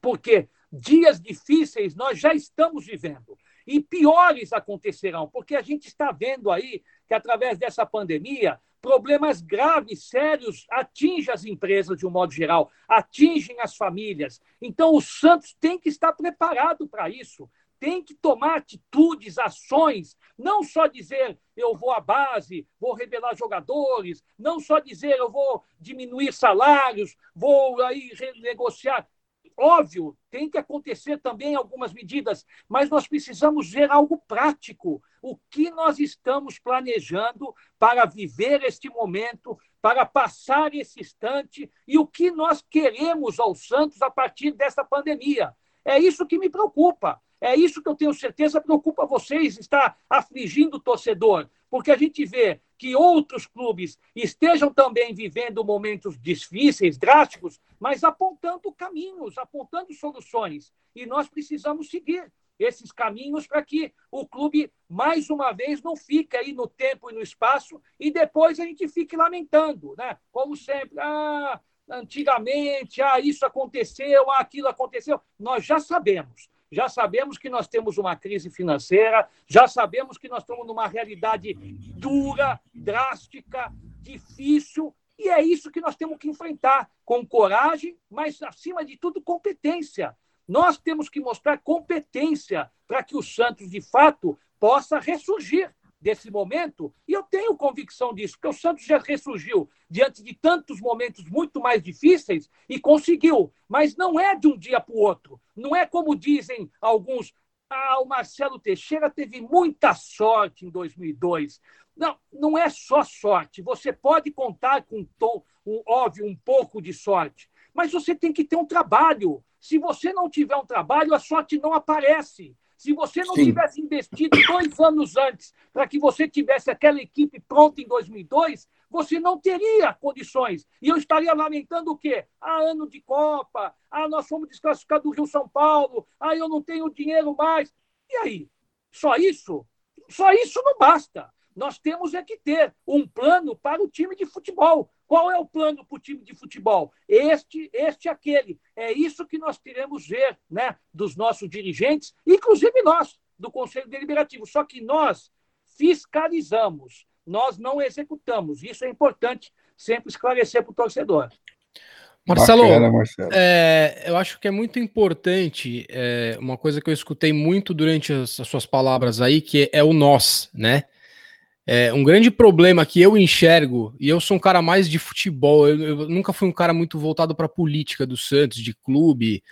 porque dias difíceis nós já estamos vivendo e piores acontecerão, porque a gente está vendo aí que, através dessa pandemia, problemas graves, sérios, atingem as empresas de um modo geral, atingem as famílias. Então, o Santos tem que estar preparado para isso, tem que tomar atitudes, ações, não só dizer eu vou à base, vou revelar jogadores, não só dizer eu vou diminuir salários, vou aí renegociar. Óbvio, tem que acontecer também algumas medidas, mas nós precisamos ver algo prático. O que nós estamos planejando para viver este momento, para passar esse instante e o que nós queremos ao Santos a partir dessa pandemia. É isso que me preocupa. É isso que eu tenho certeza preocupa vocês, está afligindo o torcedor, porque a gente vê que outros clubes estejam também vivendo momentos difíceis, drásticos, mas apontando caminhos, apontando soluções. E nós precisamos seguir esses caminhos para que o clube, mais uma vez, não fique aí no tempo e no espaço e depois a gente fique lamentando, né? Como sempre, ah, antigamente, ah, isso aconteceu, ah, aquilo aconteceu. Nós já sabemos já sabemos que nós temos uma crise financeira, já sabemos que nós estamos numa realidade dura, drástica, difícil, e é isso que nós temos que enfrentar com coragem, mas, acima de tudo, competência. Nós temos que mostrar competência para que o Santos, de fato, possa ressurgir desse momento, e eu tenho convicção disso, porque o Santos já ressurgiu diante de tantos momentos muito mais difíceis e conseguiu, mas não é de um dia para o outro. Não é como dizem alguns, ah, o Marcelo Teixeira teve muita sorte em 2002. Não, não é só sorte. Você pode contar com um óbvio, um pouco de sorte, mas você tem que ter um trabalho. Se você não tiver um trabalho, a sorte não aparece. Se você não Sim. tivesse investido dois anos antes para que você tivesse aquela equipe pronta em 2002, você não teria condições. E eu estaria lamentando o quê? Ah, ano de Copa, ah, nós fomos desclassificados do Rio São Paulo, ah, eu não tenho dinheiro mais. E aí? Só isso? Só isso não basta. Nós temos é que ter um plano para o time de futebol. Qual é o plano para o time de futebol? Este, este, aquele. É isso que nós queremos ver, né, dos nossos dirigentes, inclusive nós do Conselho Deliberativo. Só que nós fiscalizamos, nós não executamos. Isso é importante sempre esclarecer para o torcedor. Marcelo, Bacana, Marcelo. É, eu acho que é muito importante é, uma coisa que eu escutei muito durante as, as suas palavras aí, que é o nós, né? É, um grande problema que eu enxergo, e eu sou um cara mais de futebol, eu, eu nunca fui um cara muito voltado para a política do Santos, de clube,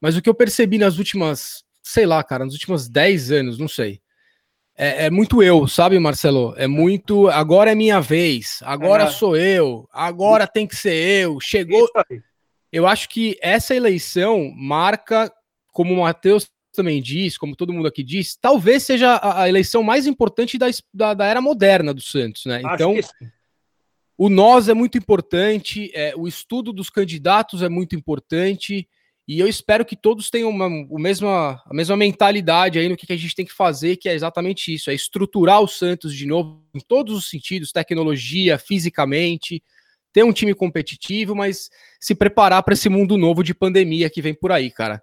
mas o que eu percebi nas últimas, sei lá, cara, nos últimos 10 anos, não sei, é, é, muito eu, sabe, Marcelo? É muito. Agora é minha vez, agora é. sou eu, agora tem que ser eu. Chegou. Eu acho que essa eleição marca, como o Matheus também diz, como todo mundo aqui diz, talvez seja a, a eleição mais importante da, da, da, era moderna do Santos, né? Então, o nós é muito importante, é, o estudo dos candidatos é muito importante. E eu espero que todos tenham uma, o mesma, a mesma mentalidade aí no que, que a gente tem que fazer, que é exatamente isso: é estruturar o Santos de novo em todos os sentidos, tecnologia, fisicamente, ter um time competitivo, mas se preparar para esse mundo novo de pandemia que vem por aí, cara.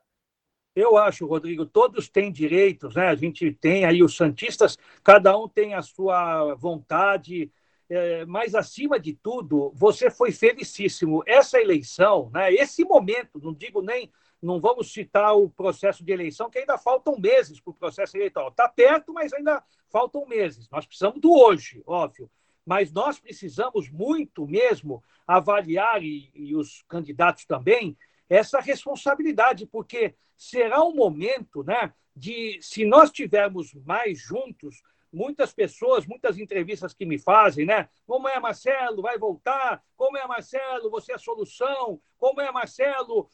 Eu acho, Rodrigo, todos têm direitos, né? A gente tem aí os Santistas, cada um tem a sua vontade, é, mas acima de tudo, você foi felicíssimo. Essa eleição, né, esse momento, não digo nem, não vamos citar o processo de eleição, que ainda faltam meses para o processo eleitoral. Está perto, mas ainda faltam meses. Nós precisamos do hoje, óbvio. Mas nós precisamos muito mesmo avaliar, e, e os candidatos também, essa responsabilidade, porque será um momento né, de, se nós tivermos mais juntos, muitas pessoas, muitas entrevistas que me fazem, né? Como é, Marcelo? Vai voltar? Como é, Marcelo? Você é a solução? Como é, Marcelo?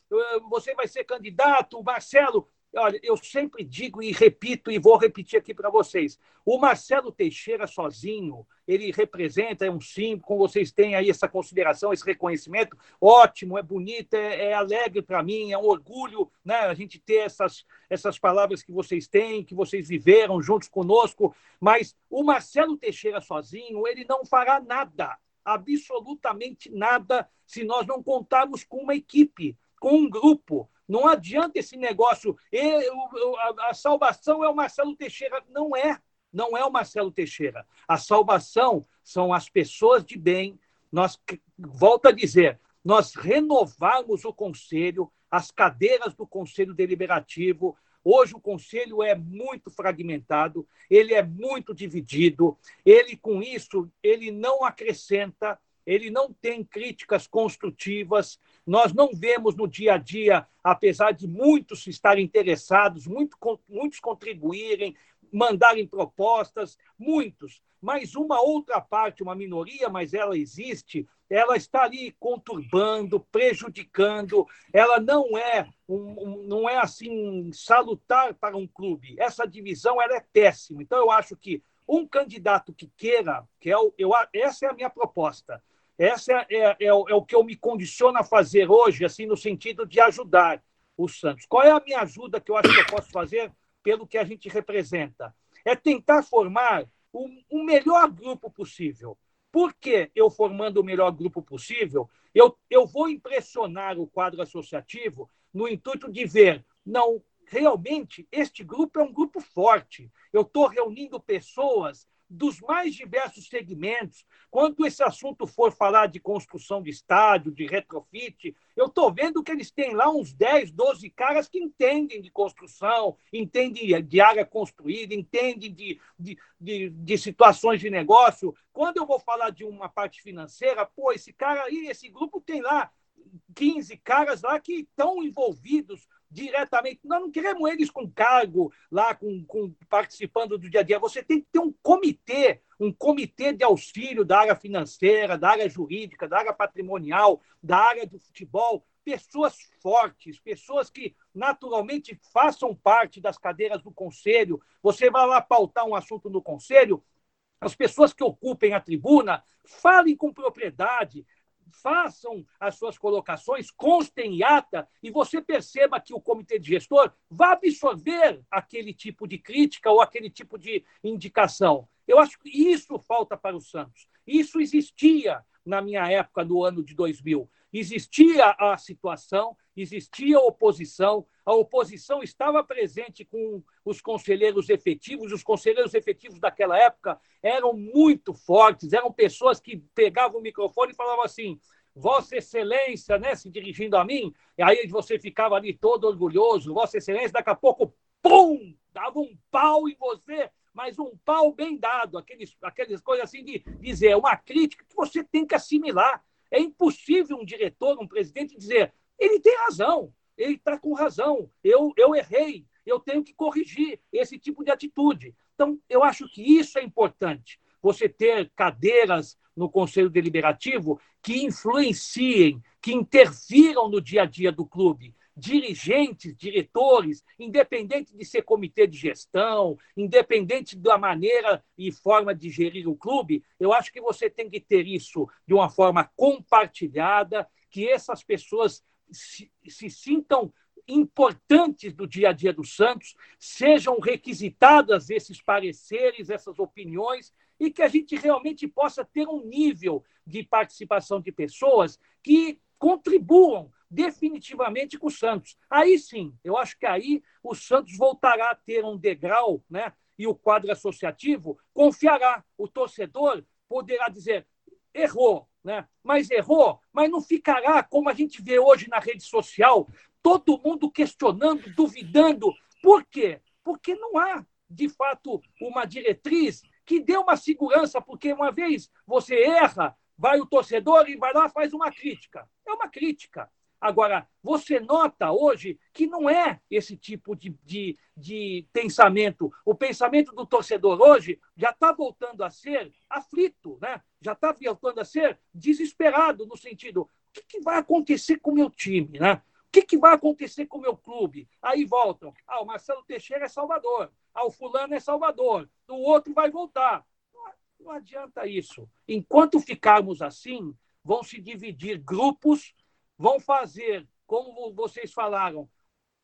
Você vai ser candidato? Marcelo, Olha, eu sempre digo e repito e vou repetir aqui para vocês. O Marcelo Teixeira sozinho, ele representa, é um símbolo, como vocês têm aí essa consideração, esse reconhecimento, ótimo, é bonito, é, é alegre para mim, é um orgulho né, a gente ter essas, essas palavras que vocês têm, que vocês viveram juntos conosco, mas o Marcelo Teixeira sozinho, ele não fará nada, absolutamente nada, se nós não contarmos com uma equipe, com um grupo, não adianta esse negócio. a, salvação é o Marcelo Teixeira. Não é. Não é o Marcelo Teixeira. A salvação são as pessoas de bem. Nós, volto a dizer, nós renovarmos o conselho, as cadeiras do conselho deliberativo. Hoje o conselho é muito fragmentado, ele é muito dividido. Ele com isso, ele não acrescenta, ele não tem críticas construtivas. Nós não vemos no dia a dia, apesar de muitos estarem interessados, muito, muitos contribuírem, mandarem propostas, muitos, mas uma outra parte, uma minoria, mas ela existe, ela está ali conturbando, prejudicando, ela não é um, não é assim salutar para um clube. Essa divisão ela é péssima. Então eu acho que um candidato que queira, que é o, eu, essa é a minha proposta, essa é, é, é, o, é o que eu me condiciono a fazer hoje, assim, no sentido de ajudar o Santos. Qual é a minha ajuda que eu acho que eu posso fazer pelo que a gente representa? É tentar formar o, o melhor grupo possível. Por que eu formando o melhor grupo possível, eu, eu vou impressionar o quadro associativo no intuito de ver, não, realmente, este grupo é um grupo forte. Eu estou reunindo pessoas dos mais diversos segmentos. Quando esse assunto for falar de construção de estádio, de retrofit, eu estou vendo que eles têm lá uns 10, 12 caras que entendem de construção, entendem de área construída, entendem de, de, de, de situações de negócio. Quando eu vou falar de uma parte financeira, pô, esse cara aí, esse grupo tem lá 15 caras lá que estão envolvidos diretamente. Nós não queremos eles com cargo lá, com, com, participando do dia a dia. Você tem que ter um comitê, um comitê de auxílio da área financeira, da área jurídica, da área patrimonial, da área do futebol. Pessoas fortes, pessoas que naturalmente façam parte das cadeiras do conselho. Você vai lá pautar um assunto no conselho, as pessoas que ocupem a tribuna falem com propriedade, façam as suas colocações, constem em ata, e você perceba que o comitê de gestor vai absorver aquele tipo de crítica ou aquele tipo de indicação. Eu acho que isso falta para o Santos. Isso existia na minha época, no ano de 2000. Existia a situação, existia a oposição, a oposição estava presente com os conselheiros efetivos, os conselheiros efetivos daquela época eram muito fortes, eram pessoas que pegavam o microfone e falavam assim: Vossa Excelência, né, se dirigindo a mim, e aí você ficava ali todo orgulhoso, Vossa Excelência, daqui a pouco, pum, dava um pau em você, mas um pau bem dado, aqueles, aquelas coisas assim de dizer, uma crítica que você tem que assimilar. É impossível um diretor, um presidente dizer, ele tem razão, ele está com razão, eu, eu errei, eu tenho que corrigir esse tipo de atitude. Então, eu acho que isso é importante. Você ter cadeiras no Conselho Deliberativo que influenciem, que interfiram no dia a dia do clube, dirigentes, diretores, independente de ser comitê de gestão, independente da maneira e forma de gerir o clube, eu acho que você tem que ter isso de uma forma compartilhada, que essas pessoas se, se sintam importantes do dia a dia do Santos, sejam requisitadas esses pareceres, essas opiniões, e que a gente realmente possa ter um nível de participação de pessoas que contribuam definitivamente com o Santos. Aí sim, eu acho que aí o Santos voltará a ter um degrau, né? E o quadro associativo confiará. O torcedor poderá dizer: errou, né? Mas errou, mas não ficará como a gente vê hoje na rede social, todo mundo questionando, duvidando. Por quê? Porque não há, de fato, uma diretriz que dê uma segurança, porque uma vez você erra, vai o torcedor e vai lá faz uma crítica. É uma crítica. Agora, você nota hoje que não é esse tipo de, de, de pensamento. O pensamento do torcedor hoje já está voltando a ser aflito, né? já está voltando a ser desesperado, no sentido: o que, que vai acontecer com o meu time? Né? O que, que vai acontecer com o meu clube? Aí voltam. Ah, o Marcelo Teixeira é Salvador. Ah, o fulano é Salvador. O outro vai voltar. Não adianta isso. Enquanto ficarmos assim, vão se dividir grupos, vão fazer, como vocês falaram,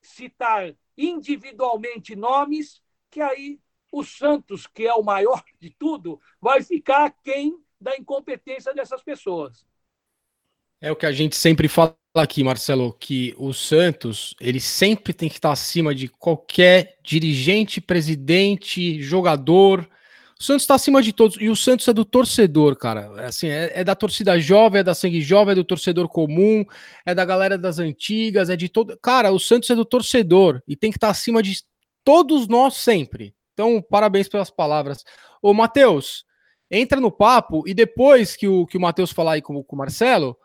citar individualmente nomes, que aí o Santos, que é o maior de tudo, vai ficar quem da incompetência dessas pessoas. É o que a gente sempre fala aqui, Marcelo, que o Santos, ele sempre tem que estar acima de qualquer dirigente, presidente, jogador, o Santos está acima de todos. E o Santos é do torcedor, cara. É assim, é, é, da torcida jovem, é da sangue jovem, é do torcedor comum, é da galera das antigas, é de todo. Cara, o Santos é do torcedor e tem que estar tá acima de todos nós sempre. Então, parabéns pelas palavras. Ô, Matheus, entra no papo e depois que o, que o Matheus falar aí com, com o Marcelo,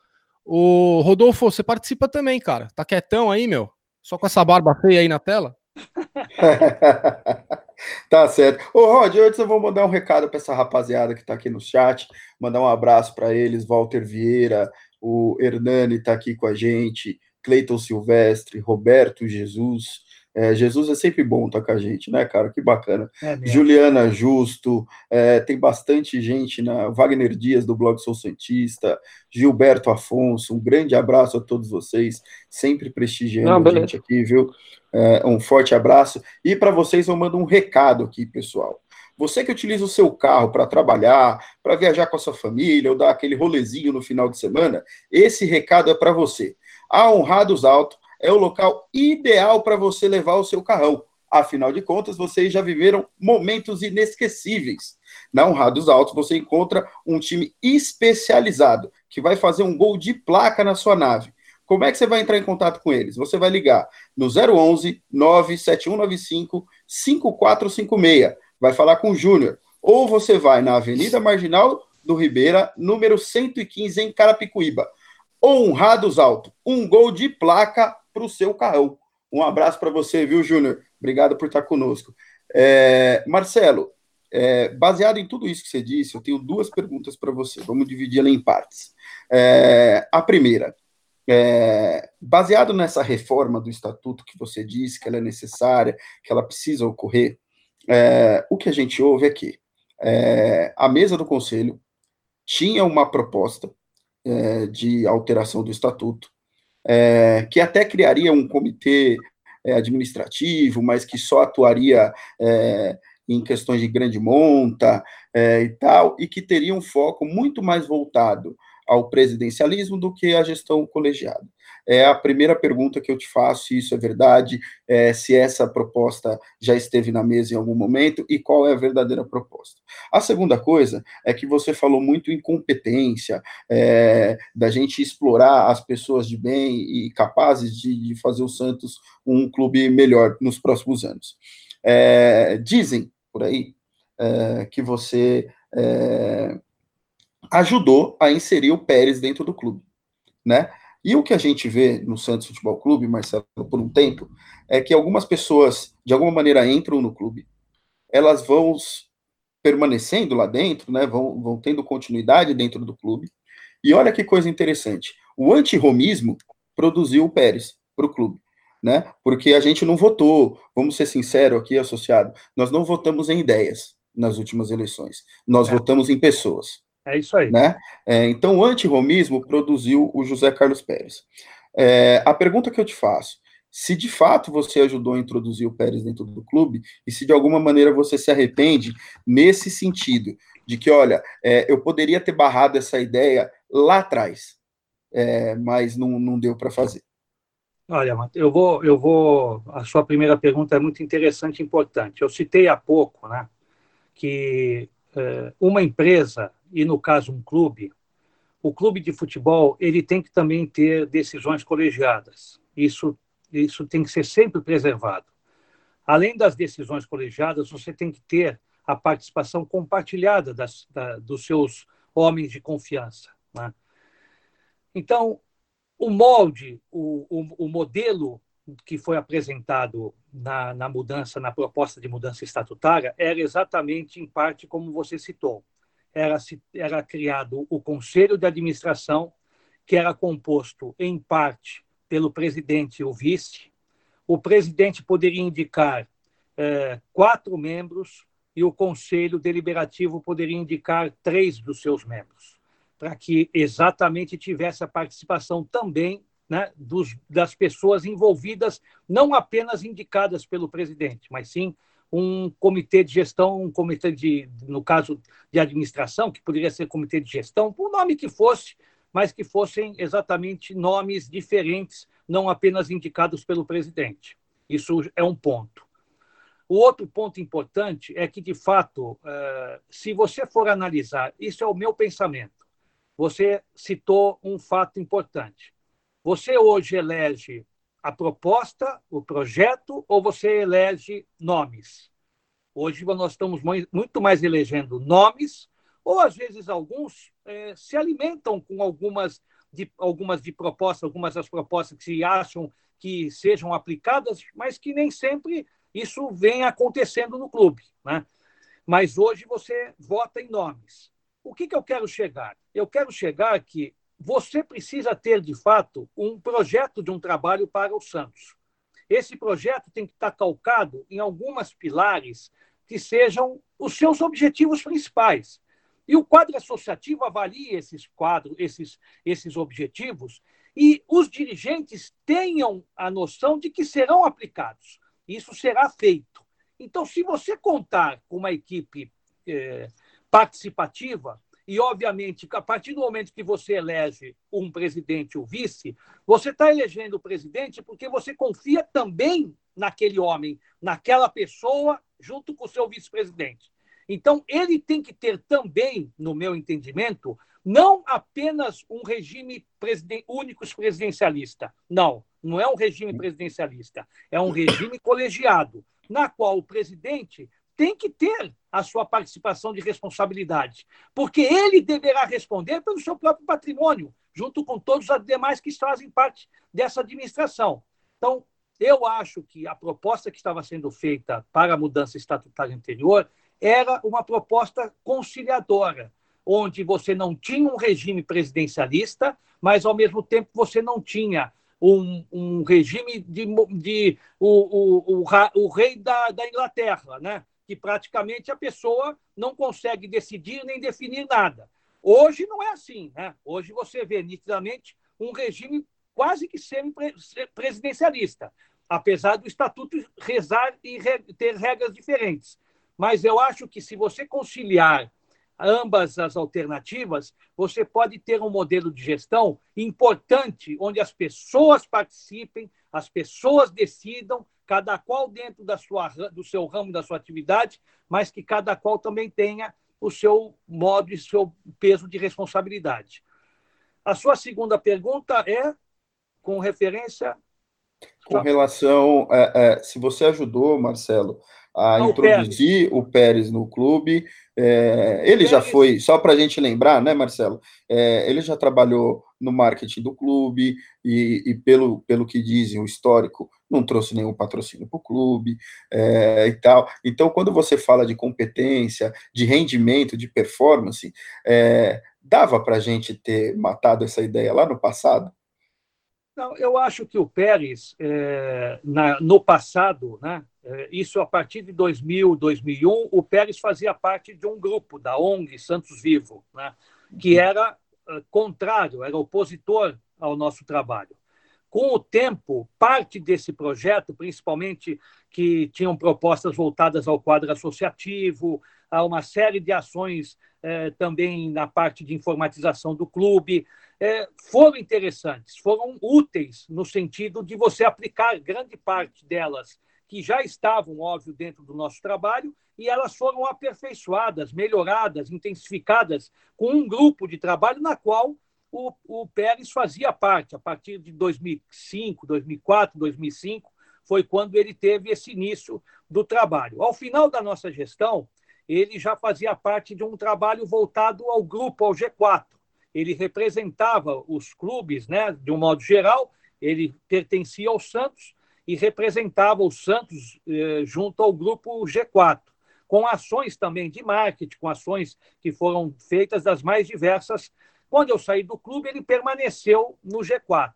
o Rodolfo, você participa também, cara. Tá quietão aí, meu? Só com essa barba feia aí na tela? Tá certo. Ô, Rod, antes eu vou mandar um recado para essa rapaziada que está aqui no chat, mandar um abraço para eles, Walter Vieira, o Hernani está aqui com a gente, Cleiton Silvestre, Roberto Jesus, é, Jesus é sempre bom estar com a gente, né, cara? Que bacana. É Juliana Justo, é, tem bastante gente na Wagner Dias do blog Sou Santista, Gilberto Afonso, um grande abraço a todos vocês, sempre prestigiando Não, a gente aqui, viu? É, um forte abraço. E para vocês eu mando um recado aqui, pessoal. Você que utiliza o seu carro para trabalhar, para viajar com a sua família ou dar aquele rolezinho no final de semana, esse recado é para você. A Honrados Auto é o local ideal para você levar o seu carrão. Afinal de contas, vocês já viveram momentos inesquecíveis. Na Honrados Autos, você encontra um time especializado que vai fazer um gol de placa na sua nave. Como é que você vai entrar em contato com eles? Você vai ligar no 011 97195 5456. Vai falar com o Júnior. Ou você vai na Avenida Marginal do Ribeira, número 115, em Carapicuíba. Honrados Alto, um gol de placa para o seu carrão. Um abraço para você, viu, Júnior? Obrigado por estar conosco. É, Marcelo, é, baseado em tudo isso que você disse, eu tenho duas perguntas para você. Vamos dividi-la em partes. É, a primeira, é, baseado nessa reforma do estatuto que você disse que ela é necessária, que ela precisa ocorrer, é, o que a gente ouve é que é, a mesa do conselho tinha uma proposta é, de alteração do estatuto, é, que até criaria um comitê é, administrativo, mas que só atuaria é, em questões de grande monta é, e tal, e que teria um foco muito mais voltado ao presidencialismo do que à gestão colegiada. É a primeira pergunta que eu te faço, se isso é verdade, é, se essa proposta já esteve na mesa em algum momento e qual é a verdadeira proposta. A segunda coisa é que você falou muito em competência, é, da gente explorar as pessoas de bem e capazes de, de fazer o Santos um clube melhor nos próximos anos. É, dizem por aí é, que você é, ajudou a inserir o Pérez dentro do clube, né? E o que a gente vê no Santos Futebol Clube, Marcelo, por um tempo, é que algumas pessoas, de alguma maneira, entram no clube, elas vão permanecendo lá dentro, né, vão, vão tendo continuidade dentro do clube. E olha que coisa interessante, o antirromismo produziu o Pérez para o clube, né? Porque a gente não votou, vamos ser sinceros aqui, associado, nós não votamos em ideias nas últimas eleições, nós é. votamos em pessoas. É isso aí. Né? É, então, o antirromismo produziu o José Carlos Pérez. É, a pergunta que eu te faço, se de fato você ajudou a introduzir o Pérez dentro do clube, e se de alguma maneira você se arrepende nesse sentido, de que, olha, é, eu poderia ter barrado essa ideia lá atrás, é, mas não, não deu para fazer. Olha, eu vou, eu vou. A sua primeira pergunta é muito interessante e importante. Eu citei há pouco, né, que uma empresa e no caso um clube, o clube de futebol ele tem que também ter decisões colegiadas. Isso isso tem que ser sempre preservado. Além das decisões colegiadas, você tem que ter a participação compartilhada das, da, dos seus homens de confiança. Né? Então, o molde, o, o, o, modelo que foi apresentado na, na mudança, na proposta de mudança estatutária, era exatamente, em parte, como você citou era, era criado o Conselho de Administração, que era composto, em parte, pelo presidente e o vice. O presidente poderia indicar é, quatro membros e o Conselho Deliberativo poderia indicar três dos seus membros, para que exatamente tivesse a participação também né, dos, das pessoas envolvidas, não apenas indicadas pelo presidente, mas sim um comitê de gestão, um comitê de, no caso de administração, que poderia ser comitê de gestão, o nome que fosse, mas que fossem exatamente nomes diferentes, não apenas indicados pelo presidente. Isso é um ponto. O outro ponto importante é que, de fato, eh, se você for analisar, isso é o meu pensamento. Você citou um fato importante. Você hoje elege a proposta, o projeto, ou você elege nomes? Hoje nós estamos muito mais elegendo nomes, ou às vezes alguns é, se alimentam com algumas de, algumas de propostas, algumas das propostas que se acham que sejam aplicadas, mas que nem sempre isso vem acontecendo no clube. Né? Mas hoje você vota em nomes. O que, que eu quero chegar? Eu quero chegar que você precisa ter, de fato, um projeto de um trabalho para o Santos. Esse projeto tem que estar calcado em algumas pilares que sejam os seus objetivos principais. E o quadro associativo avalia esses quadros, esses, esses objetivos, e os dirigentes tenham a noção de que serão aplicados. Isso será feito. Então, se você contar com uma equipe eh, participativa, e, obviamente, a partir do momento que você elege um presidente ou vice, você está elegendo o presidente porque você confia também naquele homem, naquela pessoa, junto com o seu vice-presidente. Então, ele tem que ter também, no meu entendimento, não apenas um regime único presidencialista. Não, não é um regime presidencialista. É um regime colegiado, na qual o presidente tem que ter a sua participação de responsabilidade, porque ele deverá responder pelo seu próprio patrimônio, junto com todos os demais que fazem parte dessa administração. Então, eu acho que a proposta que estava sendo feita para a mudança estatutária anterior era uma proposta conciliadora, onde você não tinha um regime presidencialista, mas, ao mesmo tempo, você não tinha um, um regime de, de o, o, o, o rei da, da Inglaterra, né? Que praticamente a pessoa não consegue decidir nem definir nada. Hoje não é assim, né? Hoje você vê nitidamente um regime quase que semi-presidencialista, apesar do estatuto rezar e ter regras diferentes. Mas eu acho que se você conciliar ambas as alternativas, você pode ter um modelo de gestão importante, onde as pessoas participem, as pessoas decidam, cada qual dentro da sua, do seu ramo, da sua atividade, mas que cada qual também tenha o seu modo e seu peso de responsabilidade. A sua segunda pergunta é com referência. Com relação. É, é, se você ajudou, Marcelo, a Não, introduzir o Pérez. o Pérez no clube. É, ele Pérez. já foi, só para a gente lembrar, né, Marcelo? É, ele já trabalhou no marketing do clube e, e, pelo, pelo que dizem, o histórico não trouxe nenhum patrocínio para o clube é, e tal. Então, quando você fala de competência, de rendimento, de performance, é, dava para a gente ter matado essa ideia lá no passado? Não, eu acho que o Pérez, é, na, no passado, né, é, isso a partir de 2000, 2001, o Pérez fazia parte de um grupo da ONG Santos Vivo, né, que uhum. era é, contrário, era opositor ao nosso trabalho. Com o tempo, parte desse projeto, principalmente que tinham propostas voltadas ao quadro associativo, a uma série de ações eh, também na parte de informatização do clube, eh, foram interessantes, foram úteis no sentido de você aplicar grande parte delas que já estavam, óbvio, dentro do nosso trabalho, e elas foram aperfeiçoadas, melhoradas, intensificadas com um grupo de trabalho na qual o, o Pérez fazia parte. A partir de 2005, 2004, 2005, foi quando ele teve esse início do trabalho. Ao final da nossa gestão, ele já fazia parte de um trabalho voltado ao grupo, ao G4. Ele representava os clubes, né, de um modo geral, ele pertencia ao Santos, e representava o Santos eh, junto ao grupo G4, com ações também de marketing, com ações que foram feitas das mais diversas. Quando eu saí do clube, ele permaneceu no G4.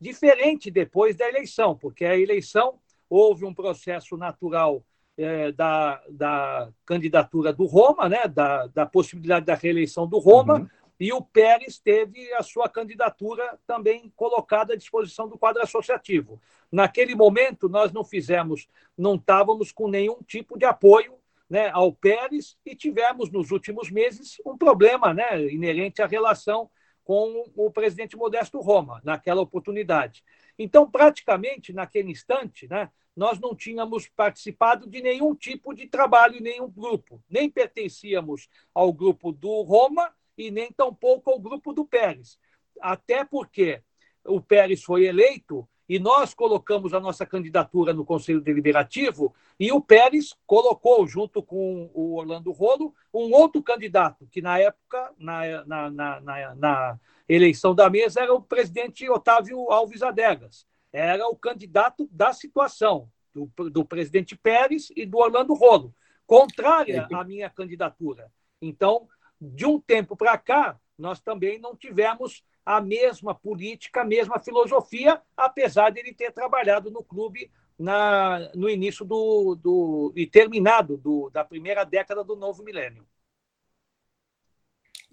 Diferente depois da eleição, porque a eleição houve um processo natural eh, da, da candidatura do Roma, né, da, da possibilidade da reeleição do Roma, uhum e o Pérez teve a sua candidatura também colocada à disposição do quadro associativo. Naquele momento, nós não fizemos, não estávamos com nenhum tipo de apoio né, ao Pérez e tivemos, nos últimos meses, um problema né, inerente à relação com o presidente Modesto Roma, naquela oportunidade. Então, praticamente, naquele instante, né, nós não tínhamos participado de nenhum tipo de trabalho, nenhum grupo. Nem pertencíamos ao grupo do Roma e nem tampouco ao grupo do Pérez. Até porque o Pérez foi eleito e nós colocamos a nossa candidatura no Conselho Deliberativo e o Pérez colocou, junto com o Orlando Rolo, um outro candidato, que na época, na, na, na, na eleição da mesa, era o presidente Otávio Alves Adegas. Era o candidato da situação, do, do presidente Pérez e do Orlando Rolo, contrária à minha candidatura. Então, de um tempo para cá, nós também não tivemos a mesma política, a mesma filosofia, apesar de ele ter trabalhado no clube na, no início do, do e terminado do, da primeira década do novo milênio.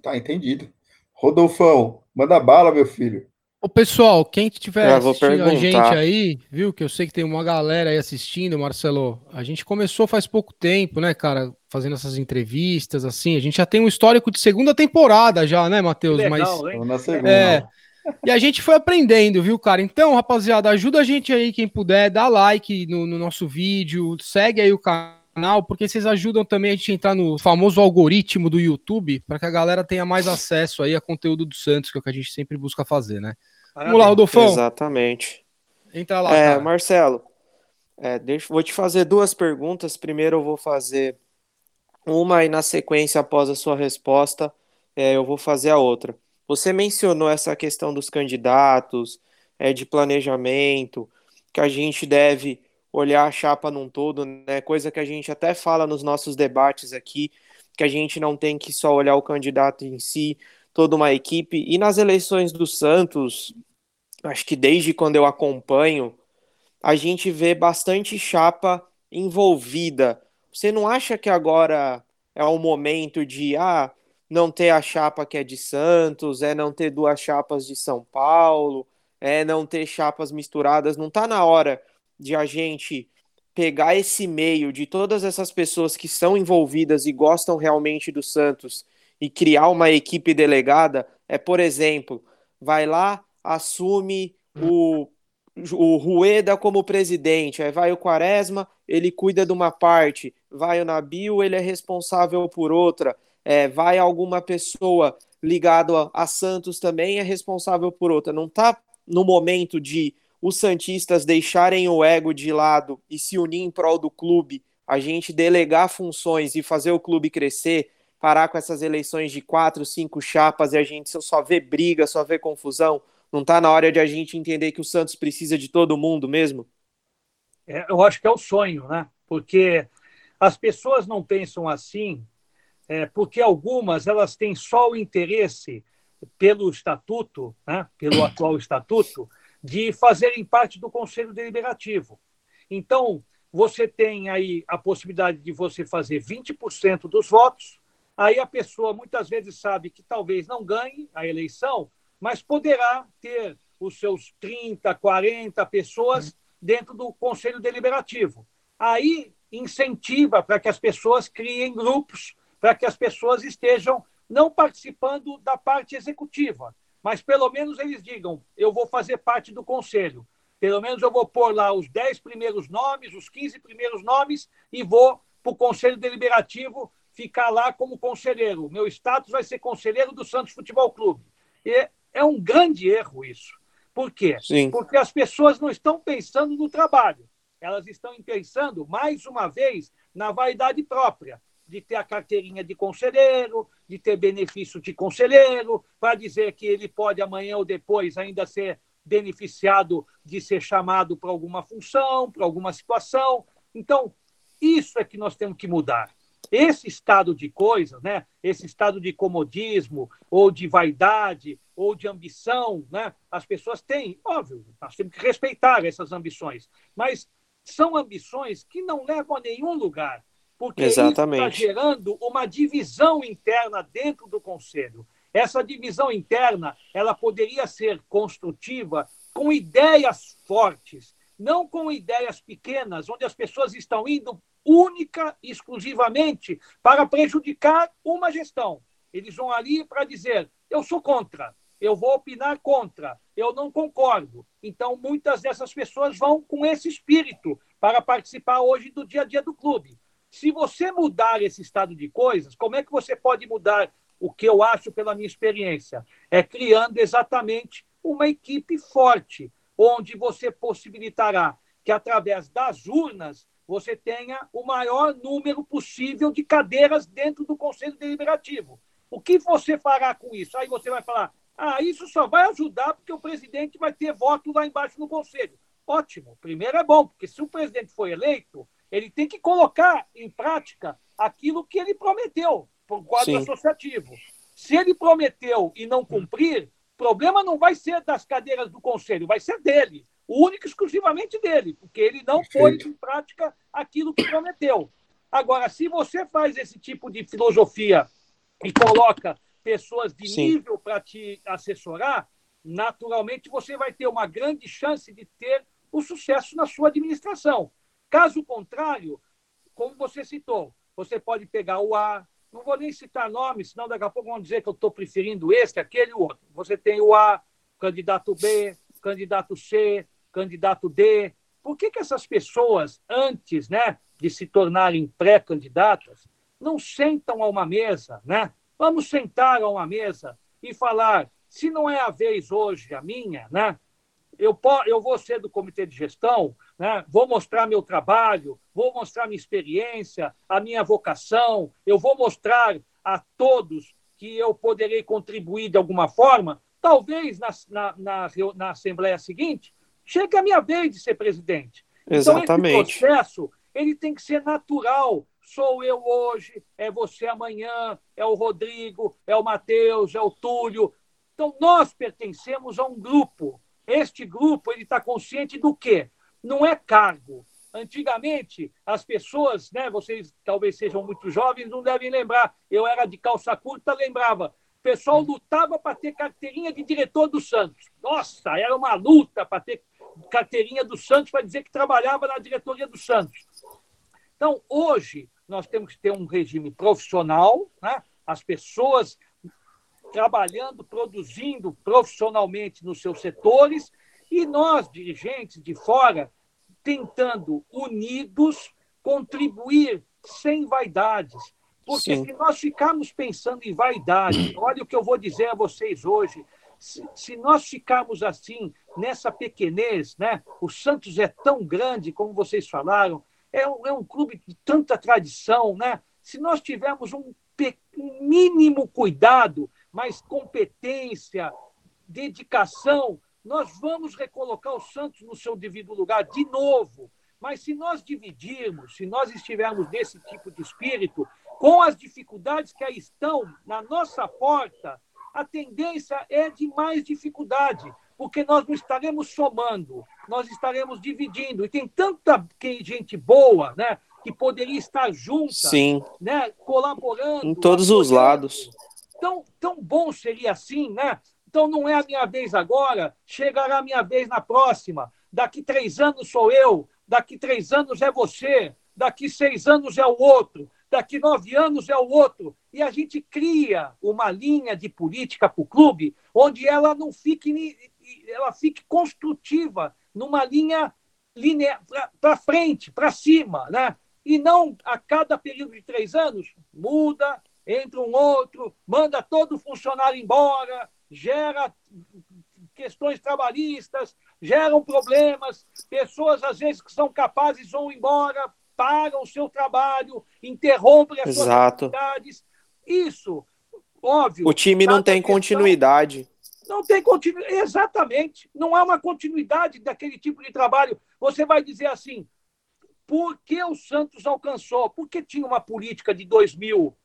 Tá entendido. Rodolfão, manda bala, meu filho. Ô, pessoal, quem tiver assistindo a gente aí, viu? Que eu sei que tem uma galera aí assistindo, Marcelo. A gente começou faz pouco tempo, né, cara? Fazendo essas entrevistas, assim. A gente já tem um histórico de segunda temporada já, né, Matheus? Mas na segunda. É, e a gente foi aprendendo, viu, cara? Então, rapaziada, ajuda a gente aí, quem puder, dá like no, no nosso vídeo, segue aí o canal, porque vocês ajudam também a gente a entrar no famoso algoritmo do YouTube, para que a galera tenha mais acesso aí a conteúdo do Santos, que é o que a gente sempre busca fazer, né? Vamos lá, Rodolfão. Exatamente. Entra lá. É, Marcelo, é, deixa, vou te fazer duas perguntas. Primeiro eu vou fazer uma e na sequência, após a sua resposta, é, eu vou fazer a outra. Você mencionou essa questão dos candidatos, é, de planejamento, que a gente deve olhar a chapa num todo, né? Coisa que a gente até fala nos nossos debates aqui, que a gente não tem que só olhar o candidato em si, toda uma equipe. E nas eleições do Santos, acho que desde quando eu acompanho, a gente vê bastante chapa envolvida. Você não acha que agora é o momento de, ah, não ter a chapa que é de Santos, é não ter duas chapas de São Paulo, é não ter chapas misturadas. Não está na hora de a gente pegar esse meio de todas essas pessoas que são envolvidas e gostam realmente do Santos e criar uma equipe delegada? É, por exemplo, vai lá, assume o o Rueda como presidente, aí vai o Quaresma, ele cuida de uma parte, vai o Nabil, ele é responsável por outra, é, vai alguma pessoa ligado a, a, Santos também é responsável por outra. Não está no momento de os Santistas deixarem o ego de lado e se unir em prol do clube, a gente delegar funções e fazer o clube crescer, parar com essas eleições de quatro, cinco chapas e a gente só vê briga, só vê confusão. Não está na hora de a gente entender que o Santos precisa de todo mundo mesmo? É, eu acho que é o sonho, né? Porque as pessoas não pensam assim, é, porque algumas elas têm só o interesse pelo estatuto, né? pelo atual estatuto, de fazerem parte do Conselho Deliberativo. Então, você tem aí a possibilidade de você fazer 20% dos votos, aí a pessoa muitas vezes sabe que talvez não ganhe a eleição, mas poderá ter os seus 30, 40 pessoas dentro do Conselho Deliberativo. Aí incentiva para que as pessoas criem grupos, para que as pessoas estejam não participando da parte executiva, mas pelo menos eles digam: eu vou fazer parte do conselho. Pelo menos eu vou pôr lá os 10 primeiros nomes, os 15 primeiros nomes e vou para o conselho deliberativo ficar lá como conselheiro. Meu status vai ser conselheiro do Santos Futebol Clube. E é um grande erro isso. Por quê? Sim. Porque as pessoas não estão pensando no trabalho. Elas estão pensando, mais uma vez, na vaidade própria, de ter a carteirinha de conselheiro, de ter benefício de conselheiro, para dizer que ele pode amanhã ou depois ainda ser beneficiado de ser chamado para alguma função, para alguma situação. Então, isso é que nós temos que mudar. Esse estado de coisas, né? esse estado de comodismo, ou de vaidade, ou de ambição, né? as pessoas têm, óbvio, nós temos que respeitar essas ambições, mas são ambições que não levam a nenhum lugar, porque está gerando uma divisão interna dentro do Conselho. Essa divisão interna ela poderia ser construtiva com ideias fortes, não com ideias pequenas, onde as pessoas estão indo única e exclusivamente para prejudicar uma gestão. Eles vão ali para dizer: eu sou contra, eu vou opinar contra, eu não concordo. Então, muitas dessas pessoas vão com esse espírito para participar hoje do dia a dia do clube. Se você mudar esse estado de coisas, como é que você pode mudar o que eu acho pela minha experiência? É criando exatamente uma equipe forte, onde você possibilitará que, através das urnas, você tenha o maior número possível de cadeiras dentro do Conselho Deliberativo. O que você fará com isso? Aí você vai falar: ah, isso só vai ajudar porque o presidente vai ter voto lá embaixo no Conselho. Ótimo. Primeiro é bom, porque se o presidente for eleito, ele tem que colocar em prática aquilo que ele prometeu para o quadro Sim. associativo. Se ele prometeu e não cumprir, o problema não vai ser das cadeiras do Conselho, vai ser dele único exclusivamente dele, porque ele não foi em prática aquilo que prometeu. Agora, se você faz esse tipo de filosofia e coloca pessoas de Sim. nível para te assessorar, naturalmente você vai ter uma grande chance de ter o sucesso na sua administração. Caso contrário, como você citou, você pode pegar o A, não vou nem citar nomes, senão daqui a pouco vão dizer que eu estou preferindo esse, aquele e o outro. Você tem o A, candidato B, candidato C, candidato D. Por que, que essas pessoas, antes né, de se tornarem pré-candidatas, não sentam a uma mesa? Né? Vamos sentar a uma mesa e falar: se não é a vez hoje a minha, né, eu, eu vou ser do comitê de gestão, né, vou mostrar meu trabalho, vou mostrar minha experiência, a minha vocação, eu vou mostrar a todos que eu poderei contribuir de alguma forma. Talvez na, na, na, na Assembleia seguinte chega a minha vez de ser presidente. Exatamente. Então, esse processo ele tem que ser natural. Sou eu hoje, é você amanhã, é o Rodrigo, é o Matheus, é o Túlio. Então, nós pertencemos a um grupo. Este grupo ele está consciente do quê? Não é cargo, Antigamente, as pessoas, né, vocês talvez sejam muito jovens, não devem lembrar. Eu era de calça curta, lembrava. O pessoal lutava para ter carteirinha de diretor do Santos. Nossa, era uma luta para ter carteirinha do Santos para dizer que trabalhava na diretoria do Santos. Então, hoje, nós temos que ter um regime profissional, né? as pessoas trabalhando, produzindo profissionalmente nos seus setores, e nós, dirigentes de fora, tentando, unidos, contribuir sem vaidades. Porque Sim. se nós ficarmos pensando em vaidade, olha o que eu vou dizer a vocês hoje, se, nós ficarmos assim, nessa pequenez, né? o Santos é tão grande, como vocês falaram, é um, é um clube de tanta tradição, né? se nós tivermos um, um mínimo cuidado, mais competência, dedicação, nós vamos recolocar o Santos no seu devido lugar de novo. Mas se nós dividirmos, se nós estivermos nesse tipo de espírito, com as dificuldades que aí estão na nossa porta, a tendência é de mais dificuldade, porque nós não estaremos somando, nós estaremos dividindo. E tem tanta gente boa, né, que poderia estar junta, Sim. né, colaborando. Em todos os lados. Tão, tão bom seria assim, né? Então não é a minha vez agora, chegará a minha vez na próxima. Daqui três anos sou eu, daqui três anos é você, daqui seis anos é o outro, daqui nove anos é o outro. E a gente cria uma linha de política para o clube onde ela não fique, ela fique construtiva, numa linha para frente, para cima, né? E não a cada período de três anos muda, entra um outro, manda todo funcionário embora, gera questões trabalhistas, geram problemas, pessoas às vezes que são capazes vão embora, pagam o seu trabalho, interrompem as Exato. suas atividades. Isso, óbvio. O time não tem questão, continuidade. Não tem continuidade, exatamente. Não há uma continuidade daquele tipo de trabalho. Você vai dizer assim, por que o Santos alcançou? Porque tinha uma política de 2000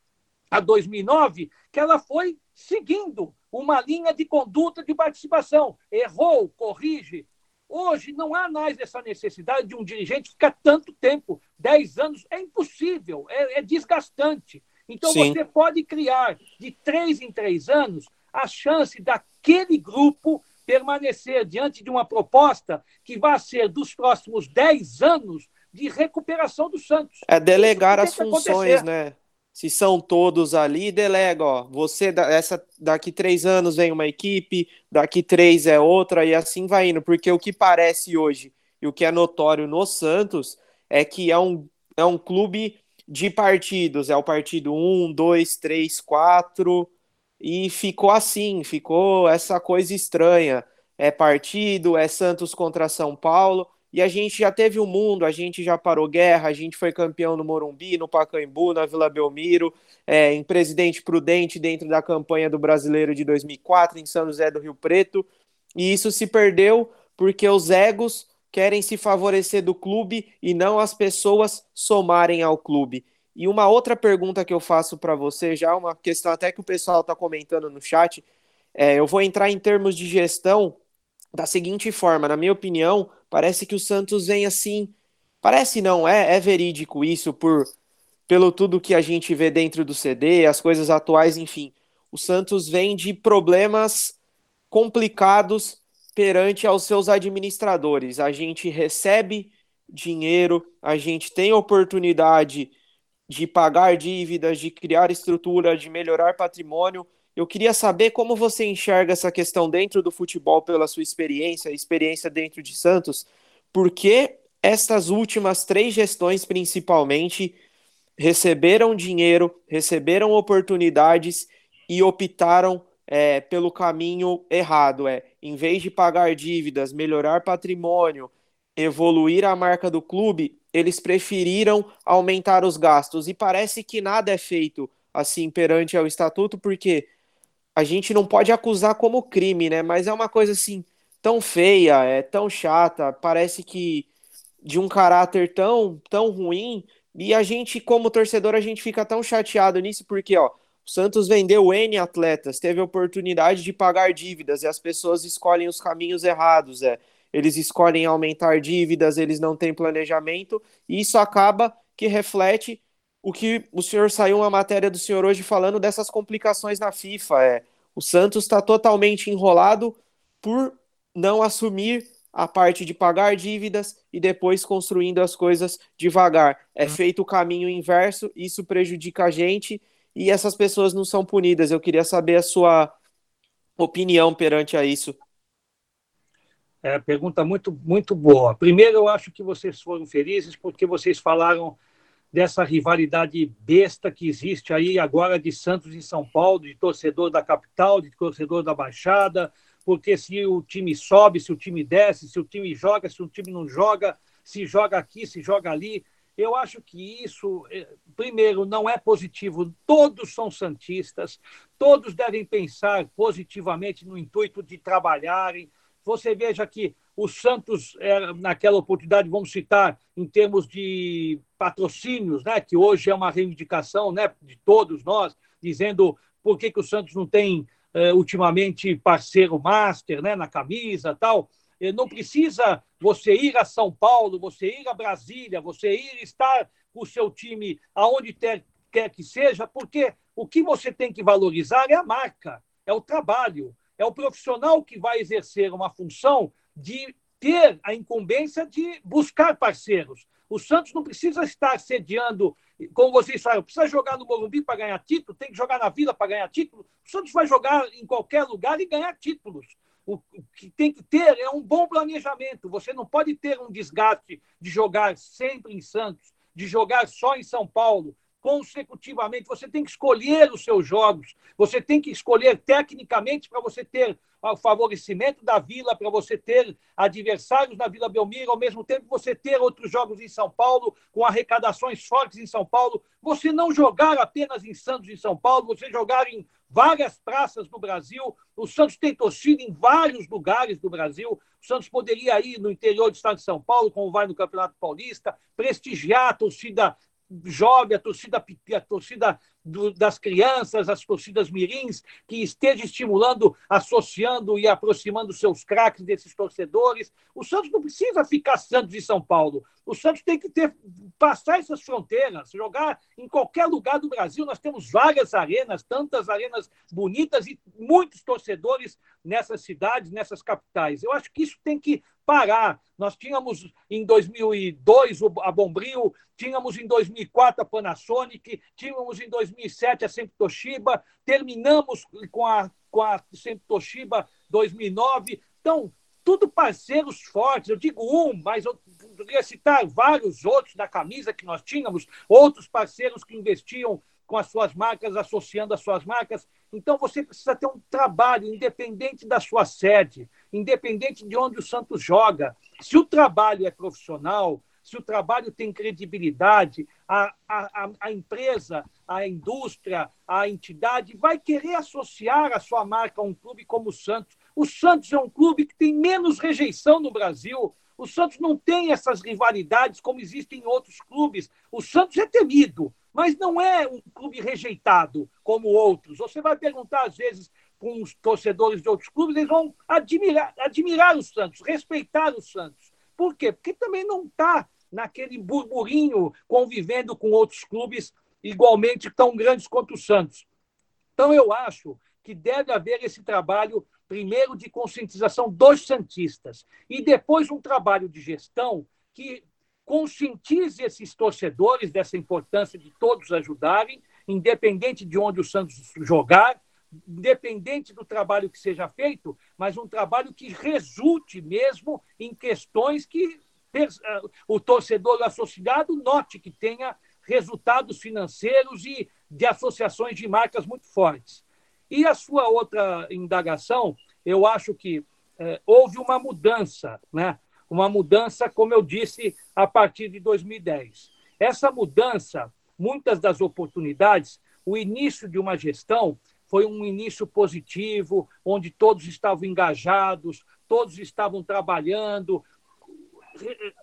a 2009 que ela foi seguindo uma linha de conduta de participação. Errou, corrige. Hoje não há mais essa necessidade de um dirigente ficar tanto tempo 10 anos. É impossível, é, é desgastante. Então Sim. você pode criar de três em três anos a chance daquele grupo permanecer diante de uma proposta que vai ser dos próximos 10 anos de recuperação do Santos. É delegar as funções, né? se são todos ali, delega, ó, você, essa, daqui três anos vem uma equipe, daqui três é outra, e assim vai indo, porque o que parece hoje, e o que é notório no Santos, é que é um, é um clube de partidos, é o partido 1, 2, 3, 4, e ficou assim, ficou essa coisa estranha, é partido, é Santos contra São Paulo, e a gente já teve o mundo, a gente já parou guerra, a gente foi campeão no Morumbi, no Pacaembu, na Vila Belmiro, é, em Presidente Prudente, dentro da campanha do Brasileiro de 2004, em São José do Rio Preto. E isso se perdeu porque os egos querem se favorecer do clube e não as pessoas somarem ao clube. E uma outra pergunta que eu faço para você, já uma questão até que o pessoal está comentando no chat, é, eu vou entrar em termos de gestão da seguinte forma, na minha opinião, parece que o Santos vem assim. Parece não, é, é verídico isso por pelo tudo que a gente vê dentro do CD, as coisas atuais, enfim. O Santos vem de problemas complicados perante aos seus administradores. A gente recebe dinheiro, a gente tem oportunidade de pagar dívidas, de criar estrutura, de melhorar patrimônio, eu queria saber como você enxerga essa questão dentro do futebol pela sua experiência, experiência dentro de Santos, porque estas últimas três gestões, principalmente, receberam dinheiro, receberam oportunidades e optaram é, pelo caminho errado. É, em vez de pagar dívidas, melhorar patrimônio, evoluir a marca do clube, eles preferiram aumentar os gastos. E parece que nada é feito assim perante ao estatuto, porque a gente não pode acusar como crime, né? Mas é uma coisa assim tão feia, é tão chata, parece que de um caráter tão tão ruim e a gente como torcedor a gente fica tão chateado nisso porque ó, o Santos vendeu N atletas, teve a oportunidade de pagar dívidas e as pessoas escolhem os caminhos errados, é. eles escolhem aumentar dívidas, eles não têm planejamento, e isso acaba que reflete o que o senhor saiu uma matéria do senhor hoje falando dessas complicações na FIFA. É, o Santos está totalmente enrolado por não assumir a parte de pagar dívidas e depois construindo as coisas devagar. É uhum. feito o caminho inverso, isso prejudica a gente e essas pessoas não são punidas. Eu queria saber a sua opinião perante a isso. É, pergunta muito, muito boa. Primeiro, eu acho que vocês foram felizes porque vocês falaram dessa rivalidade besta que existe aí agora de Santos e São Paulo, de torcedor da capital, de torcedor da Baixada, porque se o time sobe, se o time desce, se o time joga, se o time não joga, se joga aqui, se joga ali. Eu acho que isso, eh, primeiro, não é positivo. Todos são santistas, todos devem pensar positivamente no intuito de trabalharem. Você veja que o Santos, é, naquela oportunidade, vamos citar em termos de patrocínios, né, que hoje é uma reivindicação né, de todos nós, dizendo por que, que o Santos não tem é, ultimamente parceiro master né, na camisa tal. É, não precisa você ir a São Paulo, você ir a Brasília, você ir estar com o seu time aonde ter, quer que seja, porque o que você tem que valorizar é a marca, é o trabalho, é o profissional que vai exercer uma função de ter a incumbência de buscar parceiros. O Santos não precisa estar sediando, como vocês falam, precisa jogar no Morumbi para ganhar título, tem que jogar na Vila para ganhar título. O Santos vai jogar em qualquer lugar e ganhar títulos. O que tem que ter é um bom planejamento. Você não pode ter um desgaste de jogar sempre em Santos, de jogar só em São Paulo, consecutivamente. Você tem que escolher os seus jogos, você tem que escolher tecnicamente para você ter o favorecimento da Vila, para você ter adversários na Vila Belmiro, ao mesmo tempo você ter outros jogos em São Paulo, com arrecadações fortes em São Paulo. Você não jogar apenas em Santos e São Paulo, você jogar em várias praças do Brasil. O Santos tem torcida em vários lugares do Brasil. O Santos poderia ir no interior do estado de São Paulo, como vai no Campeonato Paulista, prestigiar a torcida jovem, a torcida, a torcida do, das crianças, as torcidas mirins, que esteja estimulando, associando e aproximando seus craques desses torcedores. O Santos não precisa ficar Santos de São Paulo. O Santos tem que ter passar essas fronteiras, jogar em qualquer lugar do Brasil. Nós temos várias arenas, tantas arenas bonitas e muitos torcedores nessas cidades, nessas capitais. Eu acho que isso tem que parar. Nós tínhamos em 2002 a Bombril, tínhamos em 2004 a Panasonic, tínhamos em 2007 a Sempre Toshiba, terminamos com a, com a Sempre Toshiba 2009. Então, tudo parceiros fortes. Eu digo um, mas eu poderia citar vários outros da camisa que nós tínhamos, outros parceiros que investiam com as suas marcas, associando as suas marcas. Então, você precisa ter um trabalho independente da sua sede, independente de onde o Santos joga. Se o trabalho é profissional, se o trabalho tem credibilidade, a, a, a empresa, a indústria, a entidade vai querer associar a sua marca a um clube como o Santos. O Santos é um clube que tem menos rejeição no Brasil. O Santos não tem essas rivalidades como existem em outros clubes. O Santos é temido, mas não é um clube rejeitado como outros. Você vai perguntar, às vezes, com os torcedores de outros clubes, eles vão admirar, admirar o Santos, respeitar o Santos. Por quê? Porque também não está naquele burburinho convivendo com outros clubes igualmente tão grandes quanto o Santos. Então, eu acho que deve haver esse trabalho, primeiro, de conscientização dos Santistas, e depois um trabalho de gestão que conscientize esses torcedores dessa importância de todos ajudarem, independente de onde o Santos jogar, independente do trabalho que seja feito, mas um trabalho que resulte mesmo em questões que eh, o torcedor associado note que tenha resultados financeiros e de associações de marcas muito fortes. E a sua outra indagação, eu acho que eh, houve uma mudança, né? uma mudança, como eu disse, a partir de 2010. Essa mudança, muitas das oportunidades, o início de uma gestão foi um início positivo, onde todos estavam engajados, todos estavam trabalhando,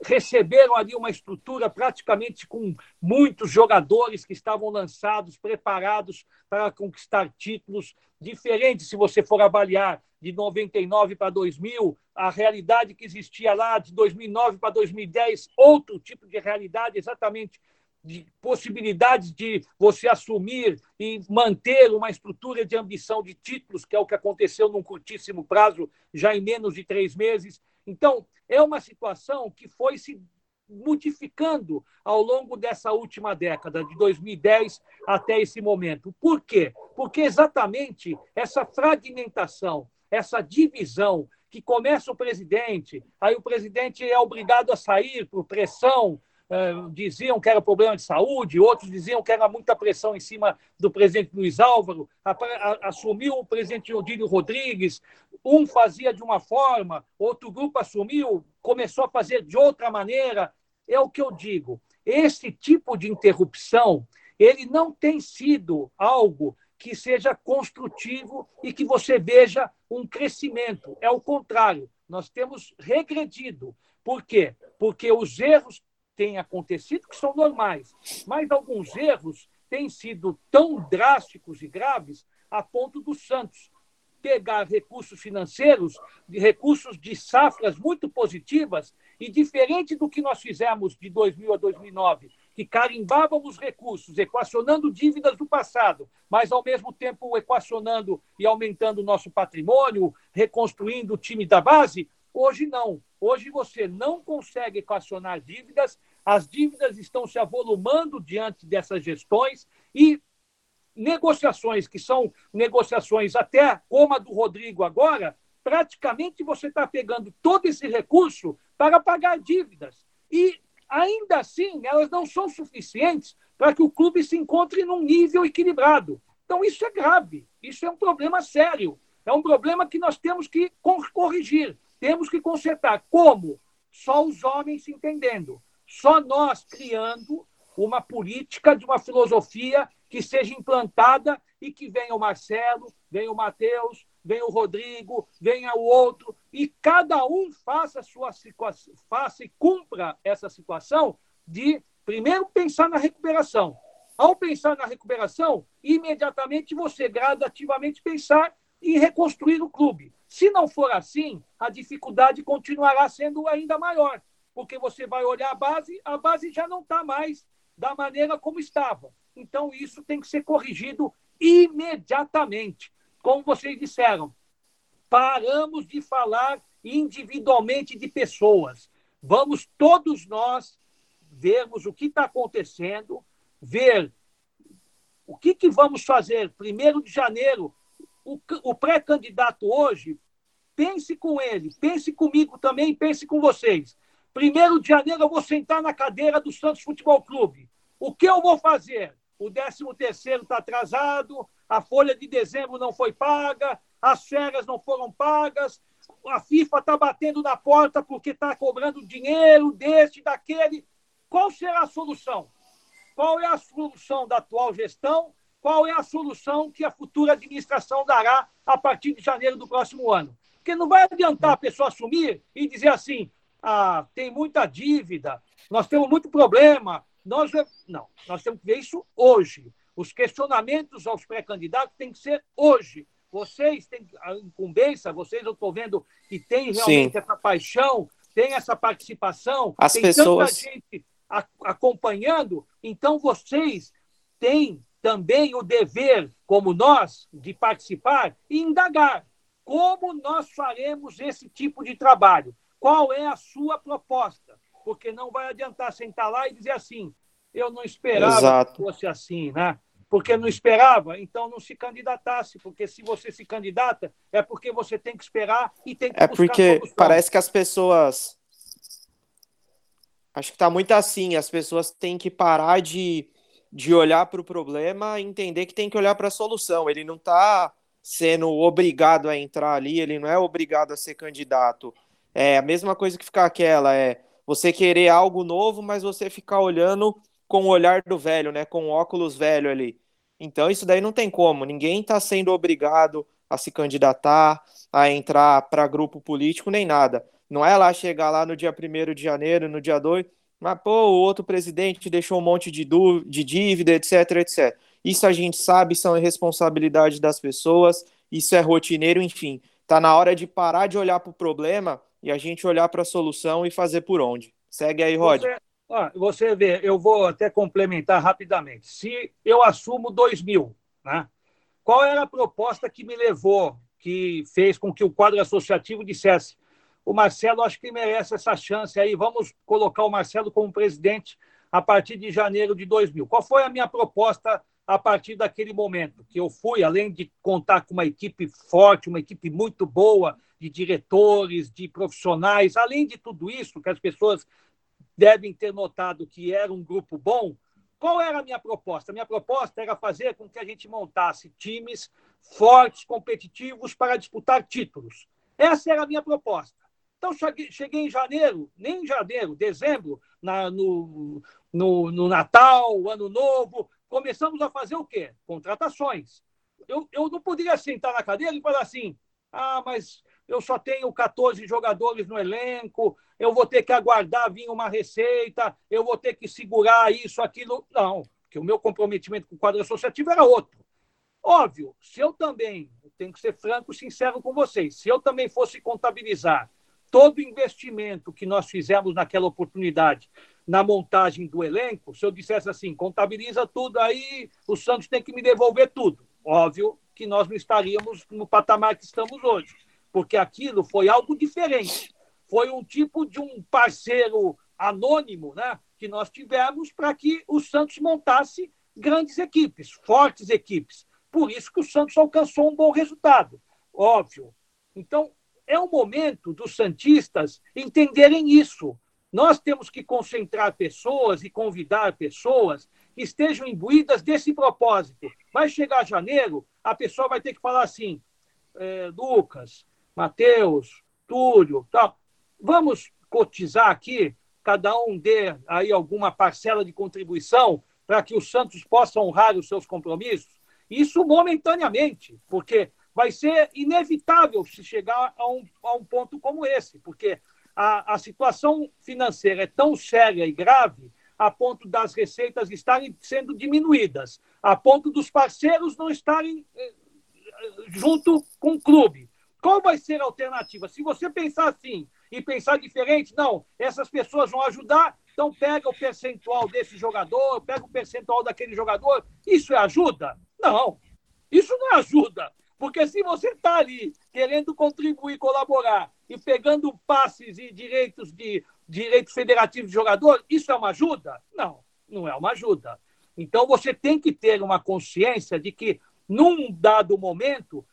receberam ali uma estrutura praticamente com muitos jogadores que estavam lançados, preparados para conquistar títulos, diferentes se você for avaliar de 99 para 2000, a realidade que existia lá de 2009 para 2010, outro tipo de realidade, exatamente de possibilidades de você assumir e manter uma estrutura de ambição de títulos, que é o que aconteceu num curtíssimo prazo, já em menos de três meses. Então, é uma situação que foi se modificando ao longo dessa última década, de 2010 até esse momento. Por quê? Porque exatamente essa fragmentação, essa divisão que começa o presidente, aí o presidente é obrigado a sair por pressão, eh, diziam que era problema de saúde, outros diziam que era muita pressão em cima do presidente Luiz Álvaro, assumiu o presidente Odílio Rodrigues, um fazia de uma forma, outro grupo assumiu, começou a fazer de outra maneira. É o que eu digo. Esse tipo de interrupção, ele não tem sido algo que seja construtivo e que você veja um crescimento. É o contrário. Nós temos regredido. Por quê? Porque os erros têm acontecido, que são normais, mas alguns erros têm sido tão drásticos e graves a ponto do Santos pegar recursos financeiros, de recursos de safras muito positivas, e diferente do que nós fizemos de 2000 a 2009, que carimbávamos recursos, equacionando dívidas do passado, mas ao mesmo tempo equacionando e aumentando o nosso patrimônio, reconstruindo o time da base, hoje não. Hoje você não consegue equacionar dívidas, as dívidas estão se avolumando diante dessas gestões e negociações que são negociações até como a do Rodrigo agora, praticamente você está pegando todo esse recurso para pagar dívidas. E ainda assim, elas não são suficientes para que o clube se encontre num nível equilibrado. Então, isso é grave, isso é um problema sério, é um problema que nós temos que corrigir, temos que consertar. Como? Só os homens se entendendo, só nós criando uma política de uma filosofia que seja implantada e que venha o Marcelo, venha o Matheus, venha o Rodrigo, venha o outro, e cada um faça, sua, faça e cumpra essa situação de, primeiro, pensar na recuperação. Ao pensar na recuperação, imediatamente você gradativamente pensar em reconstruir o clube. Se não for assim, a dificuldade continuará sendo ainda maior, porque você vai olhar a base, a base já não está mais da maneira como estava. Então, isso tem que ser corrigido imediatamente. Como vocês disseram, paramos de falar individualmente de pessoas. Vamos todos nós vermos o que está acontecendo, ver o que, que vamos fazer. Primeiro de janeiro, o, o pré-candidato hoje, pense com ele, pense comigo também, pense com vocês. Primeiro de janeiro eu vou sentar na cadeira do Santos Futebol Clube. O que eu vou fazer? O 13 terceiro está atrasado, a folha de dezembro não foi paga, as férias não foram pagas, a FIFA está batendo na porta porque está cobrando dinheiro deste, daquele. Qual será a solução? Qual é a solução da atual gestão? Qual é a solução que a futura administração dará a partir de janeiro do próximo ano? Porque não vai adiantar a pessoa assumir e dizer assim: ah, tem muita dívida, nós temos muito problema, nós, não, nós temos que ver isso hoje. Os questionamentos aos pré-candidatos têm que ser hoje. Vocês têm a incumbência, vocês eu estou vendo que tem realmente Sim. essa paixão, tem essa participação, As tem pessoas... tanta gente acompanhando, então vocês têm também o dever, como nós, de participar e indagar como nós faremos esse tipo de trabalho. Qual é a sua proposta? Porque não vai adiantar sentar lá e dizer assim, eu não esperava Exato. que fosse assim, né? Porque não esperava, então não se candidatasse, porque se você se candidata, é porque você tem que esperar e tem que É porque parece que as pessoas. Acho que está muito assim, as pessoas têm que parar de, de olhar para o problema e entender que tem que olhar para a solução. Ele não está sendo obrigado a entrar ali, ele não é obrigado a ser candidato. É a mesma coisa que ficar aquela, é você querer algo novo, mas você ficar olhando com o olhar do velho, né? Com o óculos velho ali. Então isso daí não tem como. Ninguém está sendo obrigado a se candidatar, a entrar para grupo político, nem nada. Não é lá chegar lá no dia 1 de janeiro, no dia 2, mas pô, o outro presidente deixou um monte de, de dívida, etc, etc. Isso a gente sabe, são responsabilidade das pessoas, isso é rotineiro, enfim. Tá na hora de parar de olhar para o problema e a gente olhar para a solução e fazer por onde. Segue aí, Rod. Você, você vê, eu vou até complementar rapidamente. Se eu assumo 2 mil, né? qual era a proposta que me levou, que fez com que o quadro associativo dissesse o Marcelo acho que merece essa chance aí, vamos colocar o Marcelo como presidente a partir de janeiro de 2000. Qual foi a minha proposta a partir daquele momento? Que eu fui, além de contar com uma equipe forte, uma equipe muito boa, de diretores, de profissionais, além de tudo isso, que as pessoas devem ter notado que era um grupo bom, qual era a minha proposta? A minha proposta era fazer com que a gente montasse times fortes, competitivos para disputar títulos. Essa era a minha proposta. Então, cheguei em janeiro, nem em janeiro, dezembro, na, no, no, no, Natal, Ano Novo, começamos a fazer o quê? Contratações. Eu, eu não poderia sentar na cadeira e falar assim: ah, mas eu só tenho 14 jogadores no elenco, eu vou ter que aguardar vir uma receita, eu vou ter que segurar isso, aquilo. Não, porque o meu comprometimento com o quadro associativo era outro. Óbvio, se eu também, eu tenho que ser franco e sincero com vocês, se eu também fosse contabilizar todo o investimento que nós fizemos naquela oportunidade na montagem do elenco, se eu dissesse assim, contabiliza tudo aí, o Santos tem que me devolver tudo. Óbvio que nós não estaríamos no patamar que estamos hoje, porque aquilo foi algo diferente. Foi um tipo de um parceiro anônimo né, que nós tivemos para que o Santos montasse grandes equipes, fortes equipes. Por isso que o Santos alcançou um bom resultado, óbvio. Então, é o momento dos Santistas entenderem isso. Nós temos que concentrar pessoas e convidar pessoas que estejam imbuídas desse propósito. Vai chegar janeiro, a pessoa vai ter que falar assim: é, Lucas, Mateus, Túlio, tal. Vamos cotizar aqui, cada um dê aí alguma parcela de contribuição para que o Santos possa honrar os seus compromissos? Isso momentaneamente, porque vai ser inevitável se chegar a um, a um ponto como esse, porque a, a situação financeira é tão séria e grave a ponto das receitas estarem sendo diminuídas, a ponto dos parceiros não estarem eh, junto com o clube. Qual vai ser a alternativa? Se você pensar assim e pensar diferente, não, essas pessoas vão ajudar, então pega o percentual desse jogador, pega o percentual daquele jogador, isso é ajuda? Não, isso não é ajuda. Porque se você está ali querendo contribuir, colaborar e pegando passes e direitos de direitos federativos de jogador, isso é uma ajuda? Não, não é uma ajuda. Então você tem que ter uma consciência de que, num dado momento,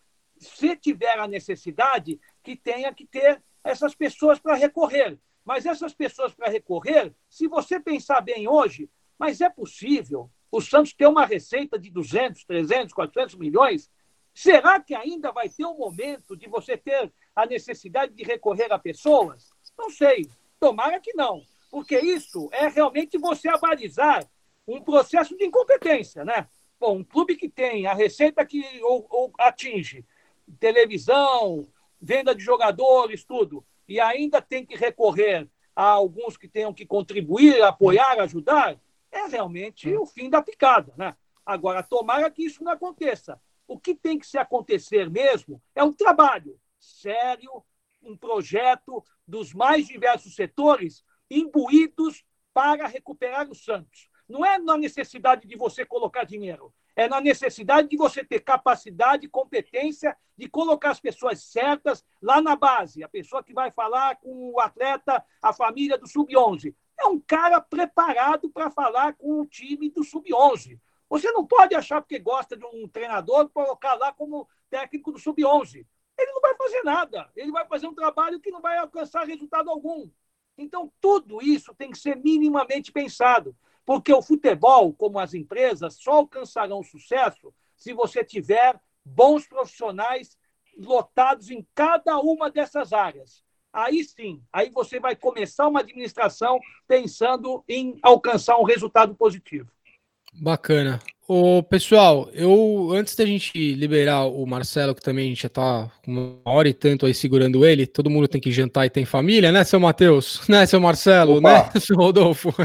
se tiver a necessidade, que tenha que ter essas pessoas para recorrer. Mas essas pessoas para recorrer, se você pensar bem hoje, mas é possível o Santos ter uma receita de 200, 300, 400 milhões Será que ainda vai ter um momento de você ter a necessidade de recorrer a pessoas? Não sei. Tomara que não. Porque isso é realmente você avalizar um processo de incompetência, né? Bom, um clube que tem a receita que ou, ou atinge televisão, venda de jogadores, tudo, e ainda tem que recorrer a alguns que tenham que contribuir, apoiar, ajudar, é realmente o fim da picada, né? Agora, tomara que isso não aconteça. O que tem que se acontecer mesmo é um trabalho sério, um projeto dos mais diversos setores imbuídos para recuperar o Santos. Não é na necessidade de você colocar dinheiro, é na necessidade de você ter capacidade, competência de colocar as pessoas certas lá na base. A pessoa que vai falar com o atleta, a família do sub-11. É um cara preparado para falar com o time do sub-11. Você não pode achar porque gosta de um treinador colocar lá como técnico do sub-11. Ele não vai fazer nada. Ele vai fazer um trabalho que não vai alcançar resultado algum. Então, tudo isso tem que ser minimamente pensado, porque o futebol, como as empresas, só alcançarão sucesso se você tiver bons profissionais lotados em cada uma dessas áreas. Aí sim, aí você vai começar uma administração pensando em alcançar um resultado positivo. Bacana. Ô, pessoal, eu antes da gente liberar o Marcelo, que também a gente já tá uma hora e tanto aí segurando ele, todo mundo tem que jantar e tem família, né, seu Matheus? Né, seu Marcelo? Opa. Né, seu Rodolfo?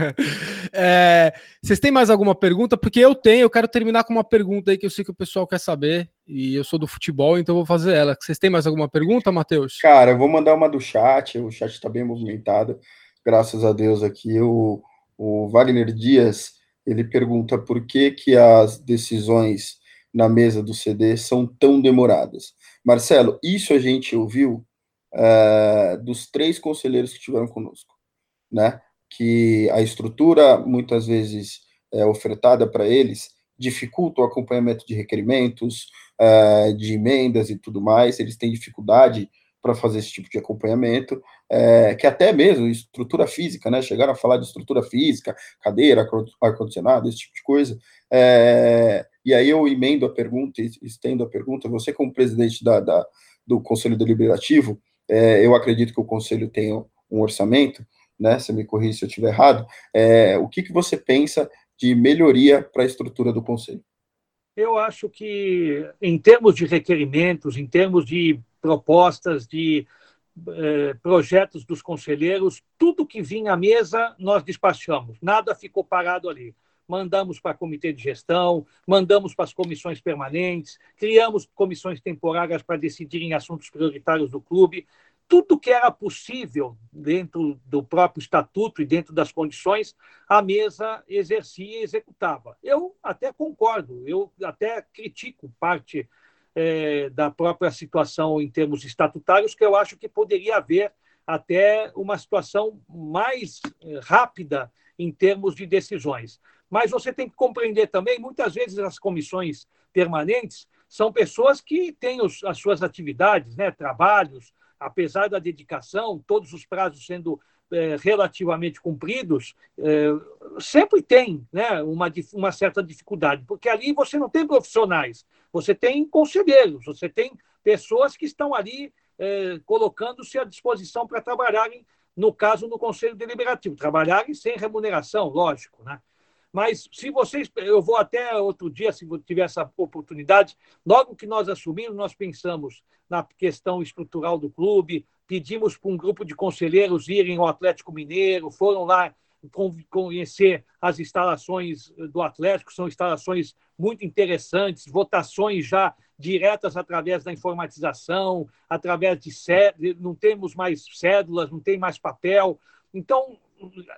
É, vocês têm mais alguma pergunta? Porque eu tenho, eu quero terminar com uma pergunta aí que eu sei que o pessoal quer saber, e eu sou do futebol, então eu vou fazer ela. Vocês têm mais alguma pergunta, Matheus? Cara, eu vou mandar uma do chat, o chat tá bem movimentado, graças a Deus aqui. O, o Wagner Dias ele pergunta por que, que as decisões na mesa do CD são tão demoradas. Marcelo, isso a gente ouviu uh, dos três conselheiros que tiveram conosco, né? Que a estrutura, muitas vezes é, ofertada para eles, dificulta o acompanhamento de requerimentos, uh, de emendas e tudo mais, eles têm dificuldade para fazer esse tipo de acompanhamento, é, que até mesmo estrutura física, né? Chegaram a falar de estrutura física, cadeira, ar-condicionado, esse tipo de coisa. É, e aí eu emendo a pergunta, estendo a pergunta, você como presidente da, da do Conselho Deliberativo, é, eu acredito que o Conselho tem um orçamento, né? Você me corrija se eu estiver errado. O que, que você pensa de melhoria para a estrutura do Conselho? Eu acho que, em termos de requerimentos, em termos de propostas, de eh, projetos dos conselheiros, tudo que vinha à mesa nós despachamos, nada ficou parado ali. Mandamos para comitê de gestão, mandamos para as comissões permanentes, criamos comissões temporárias para decidirem assuntos prioritários do clube. Tudo que era possível dentro do próprio estatuto e dentro das condições, a mesa exercia e executava. Eu até concordo, eu até critico parte é, da própria situação em termos estatutários, que eu acho que poderia haver até uma situação mais é, rápida em termos de decisões. Mas você tem que compreender também, muitas vezes as comissões permanentes são pessoas que têm os, as suas atividades, né, trabalhos, apesar da dedicação, todos os prazos sendo é, relativamente cumpridos, é, sempre tem né, uma, uma certa dificuldade, porque ali você não tem profissionais, você tem conselheiros, você tem pessoas que estão ali é, colocando-se à disposição para trabalharem, no caso, no Conselho Deliberativo, trabalharem sem remuneração, lógico, né? Mas se vocês, eu vou até outro dia, se tiver essa oportunidade, logo que nós assumimos, nós pensamos na questão estrutural do clube, pedimos para um grupo de conselheiros irem ao Atlético Mineiro, foram lá conhecer as instalações do Atlético, são instalações muito interessantes, votações já diretas através da informatização, através de cédulas, não temos mais cédulas, não tem mais papel. Então,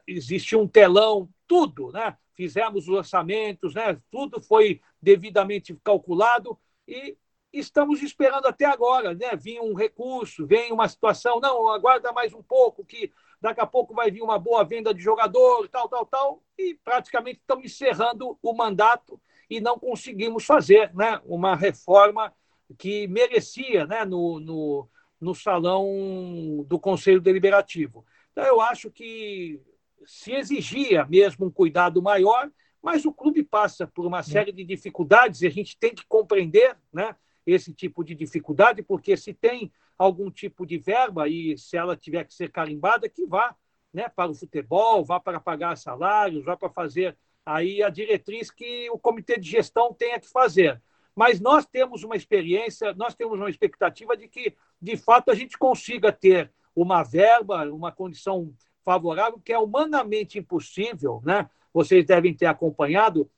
existe um telão, tudo, né? Fizemos os orçamentos, né? Tudo foi devidamente calculado e estamos esperando até agora, né? Vinha um recurso, vem uma situação, não, aguarda mais um pouco, que daqui a pouco vai vir uma boa venda de jogador, tal, tal, tal, e praticamente estamos encerrando o mandato e não conseguimos fazer né, uma reforma que merecia né, no, no, no salão do Conselho Deliberativo. Então, eu acho que se exigia mesmo um cuidado maior, mas o clube passa por uma série de dificuldades e a gente tem que compreender né, esse tipo de dificuldade, porque se tem algum tipo de verba e se ela tiver que ser carimbada, que vá né, para o futebol, vá para pagar salários, vá para fazer aí a diretriz que o comitê de gestão tenha que fazer. Mas nós temos uma experiência, nós temos uma expectativa de que, de fato, a gente consiga ter uma verba, uma condição favorável, que é humanamente impossível, né? Vocês devem ter acompanhado,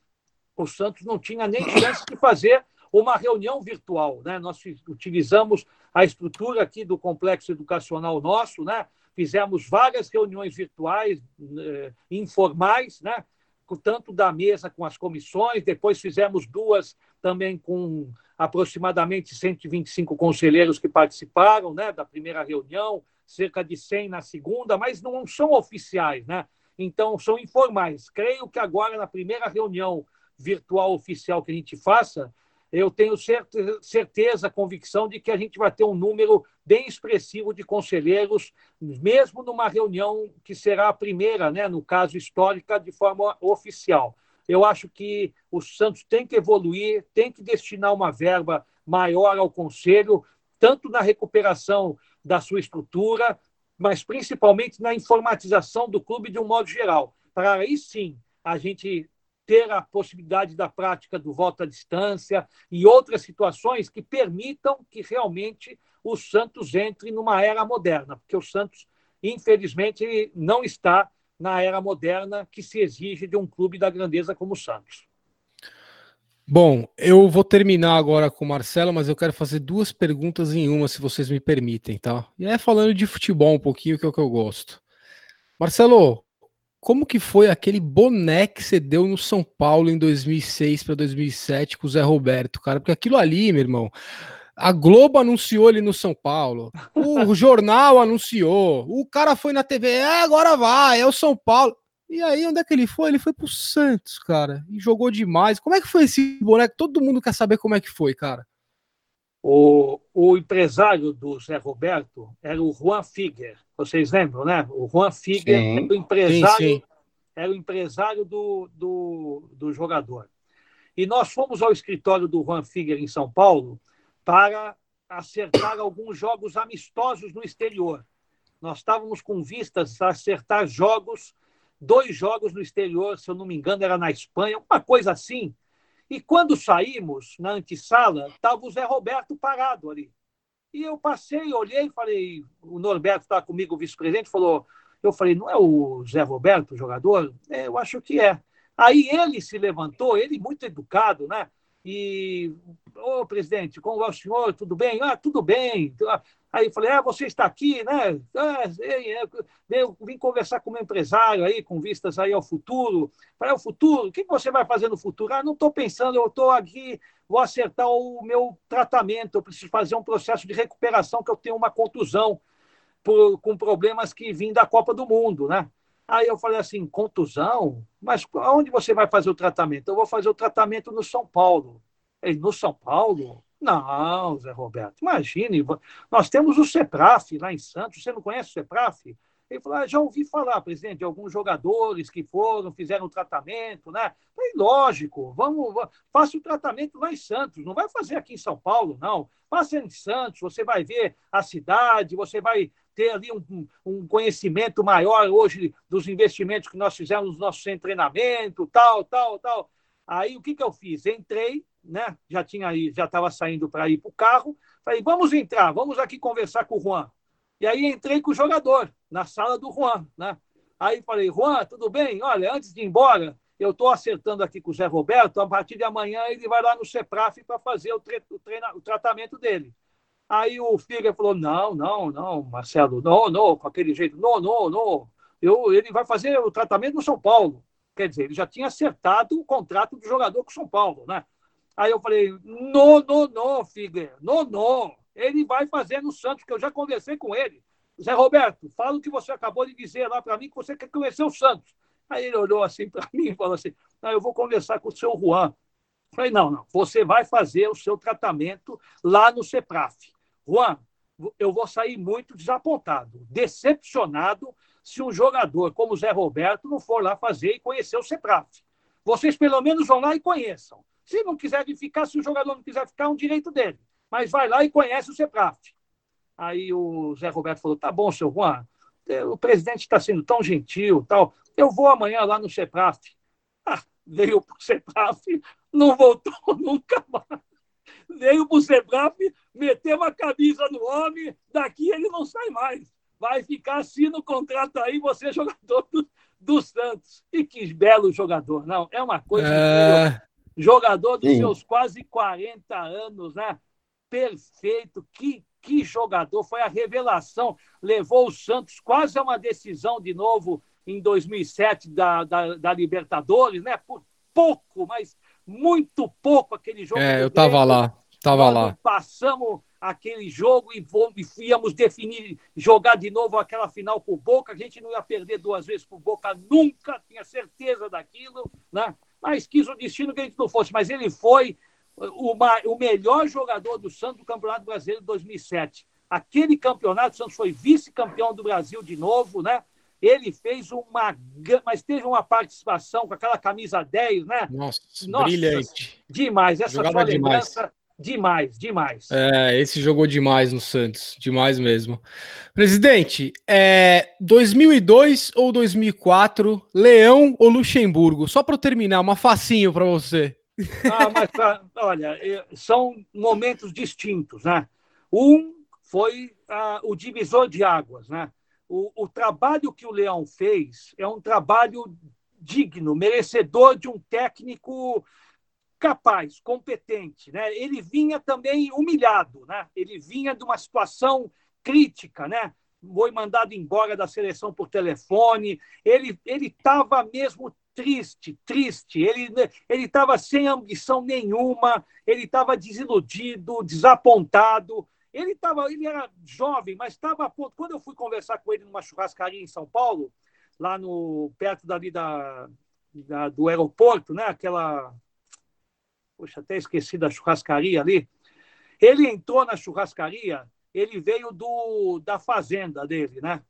o Santos não tinha nem chance de fazer uma reunião virtual. Né? Nós utilizamos a estrutura aqui do complexo educacional nosso, né? fizemos várias reuniões virtuais, eh, informais, né? tanto da mesa com as comissões, depois fizemos duas também com aproximadamente 125 conselheiros que participaram né, da primeira reunião, cerca de 100 na segunda, mas não são oficiais, né? então são informais. Creio que agora, na primeira reunião virtual oficial que a gente faça, eu tenho certeza, convicção de que a gente vai ter um número bem expressivo de conselheiros, mesmo numa reunião que será a primeira, né, no caso histórica, de forma oficial. Eu acho que o Santos tem que evoluir, tem que destinar uma verba maior ao conselho, tanto na recuperação da sua estrutura, mas principalmente na informatização do clube de um modo geral, para aí sim a gente ter a possibilidade da prática do voto à distância e outras situações que permitam que realmente o Santos entre numa era moderna, porque o Santos, infelizmente, não está na era moderna que se exige de um clube da grandeza como o Santos. Bom, eu vou terminar agora com o Marcelo, mas eu quero fazer duas perguntas em uma, se vocês me permitem, tá? E é falando de futebol um pouquinho, que é o que eu gosto. Marcelo, como que foi aquele boné que você deu no São Paulo em 2006 para 2007 com o Zé Roberto, cara? Porque aquilo ali, meu irmão, a Globo anunciou ele no São Paulo, o jornal anunciou, o cara foi na TV, é, agora vai, é o São Paulo. E aí, onde é que ele foi? Ele foi pro Santos, cara, e jogou demais. Como é que foi esse boneco? Todo mundo quer saber como é que foi, cara. O, o empresário do Zé Roberto era o Juan Figuer. Vocês lembram, né? O Juan sim. era o empresário, sim, sim. Era o empresário do, do, do jogador. E nós fomos ao escritório do Juan Figuer em São Paulo para acertar alguns jogos amistosos no exterior. Nós estávamos com vistas a acertar jogos, dois jogos no exterior, se eu não me engano, era na Espanha, uma coisa assim, e quando saímos na antessala, estava o Zé Roberto parado ali. E eu passei, olhei, falei, o Norberto está comigo, o vice-presidente, falou, eu falei, não é o Zé Roberto, o jogador? É, eu acho que é. Aí ele se levantou, ele muito educado, né? E, ô presidente, como vai o senhor? Tudo bem? Ah, tudo bem. Aí eu falei, ah, você está aqui, né? Ah, eu vim conversar com meu empresário aí, com vistas aí ao futuro. Falei, é o futuro? O que você vai fazer no futuro? Ah, não estou pensando, eu estou aqui, vou acertar o meu tratamento, eu preciso fazer um processo de recuperação, que eu tenho uma contusão por, com problemas que vim da Copa do Mundo, né? Aí eu falei assim, contusão? Mas aonde você vai fazer o tratamento? Eu vou fazer o tratamento no São Paulo. Ele, no São Paulo? Não, Zé Roberto, imagine, nós temos o CEPRAF lá em Santos, você não conhece o CEPRAF? Ele falou, ah, já ouvi falar, presidente, de alguns jogadores que foram, fizeram o tratamento, né? Falei, lógico, vamos, faça o tratamento lá em Santos, não vai fazer aqui em São Paulo, não. Faça em Santos, você vai ver a cidade, você vai ter ali um, um conhecimento maior hoje dos investimentos que nós fizemos no nosso treinamento, tal, tal, tal. Aí o que, que eu fiz? Entrei, né? Já tinha aí, já estava saindo para ir para o carro. Falei, vamos entrar, vamos aqui conversar com o Juan. E aí entrei com o jogador na sala do Juan, né? Aí falei, Juan, tudo bem? Olha, antes de ir embora, eu estou acertando aqui com o Zé Roberto, a partir de amanhã ele vai lá no CEPRAF para fazer o, tre o, treina o tratamento dele. Aí o Figa falou, não, não, não, Marcelo, não, não, com aquele jeito, não, não, não. Eu, ele vai fazer o tratamento no São Paulo. Quer dizer, ele já tinha acertado o contrato do jogador com o São Paulo, né? Aí eu falei, não, não, não, Figueiredo, não, não. Ele vai fazer no Santos, que eu já conversei com ele. Zé Roberto, fala o que você acabou de dizer lá para mim, que você quer conhecer o Santos. Aí ele olhou assim para mim e falou assim, não, eu vou conversar com o seu Juan. Eu falei, não, não, você vai fazer o seu tratamento lá no CEPRAF. Juan, eu vou sair muito desapontado, decepcionado, se um jogador como o Zé Roberto não for lá fazer e conhecer o CEPRAF. Vocês pelo menos vão lá e conheçam. Se não quiserem ficar, se o jogador não quiser ficar, é um direito dele. Mas vai lá e conhece o CEPRAF. Aí o Zé Roberto falou: tá bom, seu Juan, é, o presidente está sendo tão gentil, tal. Eu vou amanhã lá no CEPRAF. Ah, veio para o CEPRAF, não voltou nunca mais. Veio para o CEPRAF, meteu uma camisa no homem, daqui ele não sai mais. Vai ficar assim no contrato aí, você é jogador do, do Santos. E que belo jogador, não? É uma coisa. É... Jogador dos Sim. seus quase 40 anos, né? Perfeito, que, que jogador, foi a revelação, levou o Santos quase a uma decisão de novo em 2007 da, da, da Libertadores, né? Por pouco, mas muito pouco aquele jogo. É, eu tava lá, tava lá. Passamos aquele jogo e, e íamos definir, jogar de novo aquela final com o Boca. A gente não ia perder duas vezes com o Boca nunca, tinha certeza daquilo, né? Mas quis o destino que a gente não fosse. Mas ele foi o, o melhor jogador do Santos do Campeonato Brasileiro de 2007. Aquele campeonato, o Santos foi vice-campeão do Brasil de novo, né? Ele fez uma. Mas teve uma participação com aquela camisa 10, né? Nossa, Nossa brilhante. Demais. Essa Jogava sua lembrança demais. Demais, demais. É, esse jogou demais no Santos, demais mesmo. Presidente, é 2002 ou 2004, Leão ou Luxemburgo? Só para terminar, uma facinho para você. Ah, mas olha, é, são momentos distintos, né? Um foi ah, o divisor de águas, né? O, o trabalho que o Leão fez é um trabalho digno, merecedor de um técnico capaz, competente, né? Ele vinha também humilhado, né? Ele vinha de uma situação crítica, né? Foi mandado embora da seleção por telefone. Ele ele estava mesmo triste, triste. Ele ele estava sem ambição nenhuma. Ele estava desiludido, desapontado. Ele estava, ele era jovem, mas estava quando eu fui conversar com ele numa churrascaria em São Paulo, lá no perto dali da, da do aeroporto, né? Aquela Poxa, até esqueci da churrascaria ali. Ele entrou na churrascaria, ele veio do, da fazenda dele, né?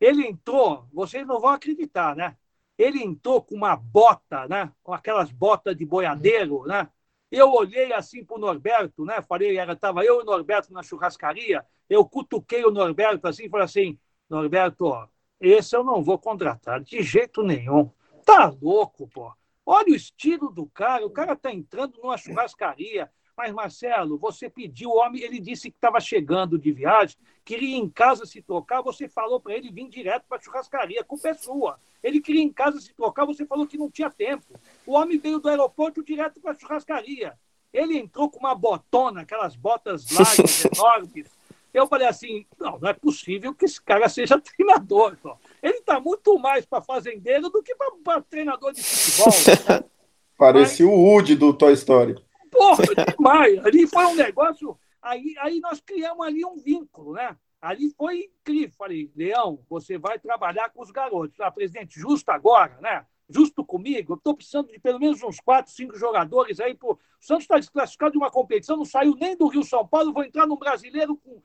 Ele entrou, vocês não vão acreditar, né? Ele entrou com uma bota, né? Com aquelas botas de boiadeiro, né? Eu olhei assim para o Norberto, né? Falei, era tava eu e o Norberto na churrascaria. Eu cutuquei o Norberto assim, falei assim, Norberto, ó, esse eu não vou contratar de jeito nenhum. Tá louco, pô. Olha o estilo do cara, o cara está entrando numa churrascaria. Mas, Marcelo, você pediu, o homem, ele disse que estava chegando de viagem, queria em casa se trocar, você falou para ele vir direto para a churrascaria, a culpa é sua. Ele queria em casa se trocar, você falou que não tinha tempo. O homem veio do aeroporto direto para a churrascaria. Ele entrou com uma botona, aquelas botas largas, enormes. Eu falei assim: não, não é possível que esse cara seja treinador. Pô. Ele está muito mais para fazendeiro do que para treinador de futebol. Né? Parecia Mas... o Woody do Toy Story. Porra, demais. Ali foi um negócio. Aí, aí nós criamos ali um vínculo, né? Ali foi incrível. Falei, Leão, você vai trabalhar com os garotos. Ah, presidente, justo agora, né? Justo comigo, eu estou precisando de pelo menos uns quatro, cinco jogadores aí. Pô. O Santos está desclassificado de uma competição, não saiu nem do Rio São Paulo, vou entrar num brasileiro com.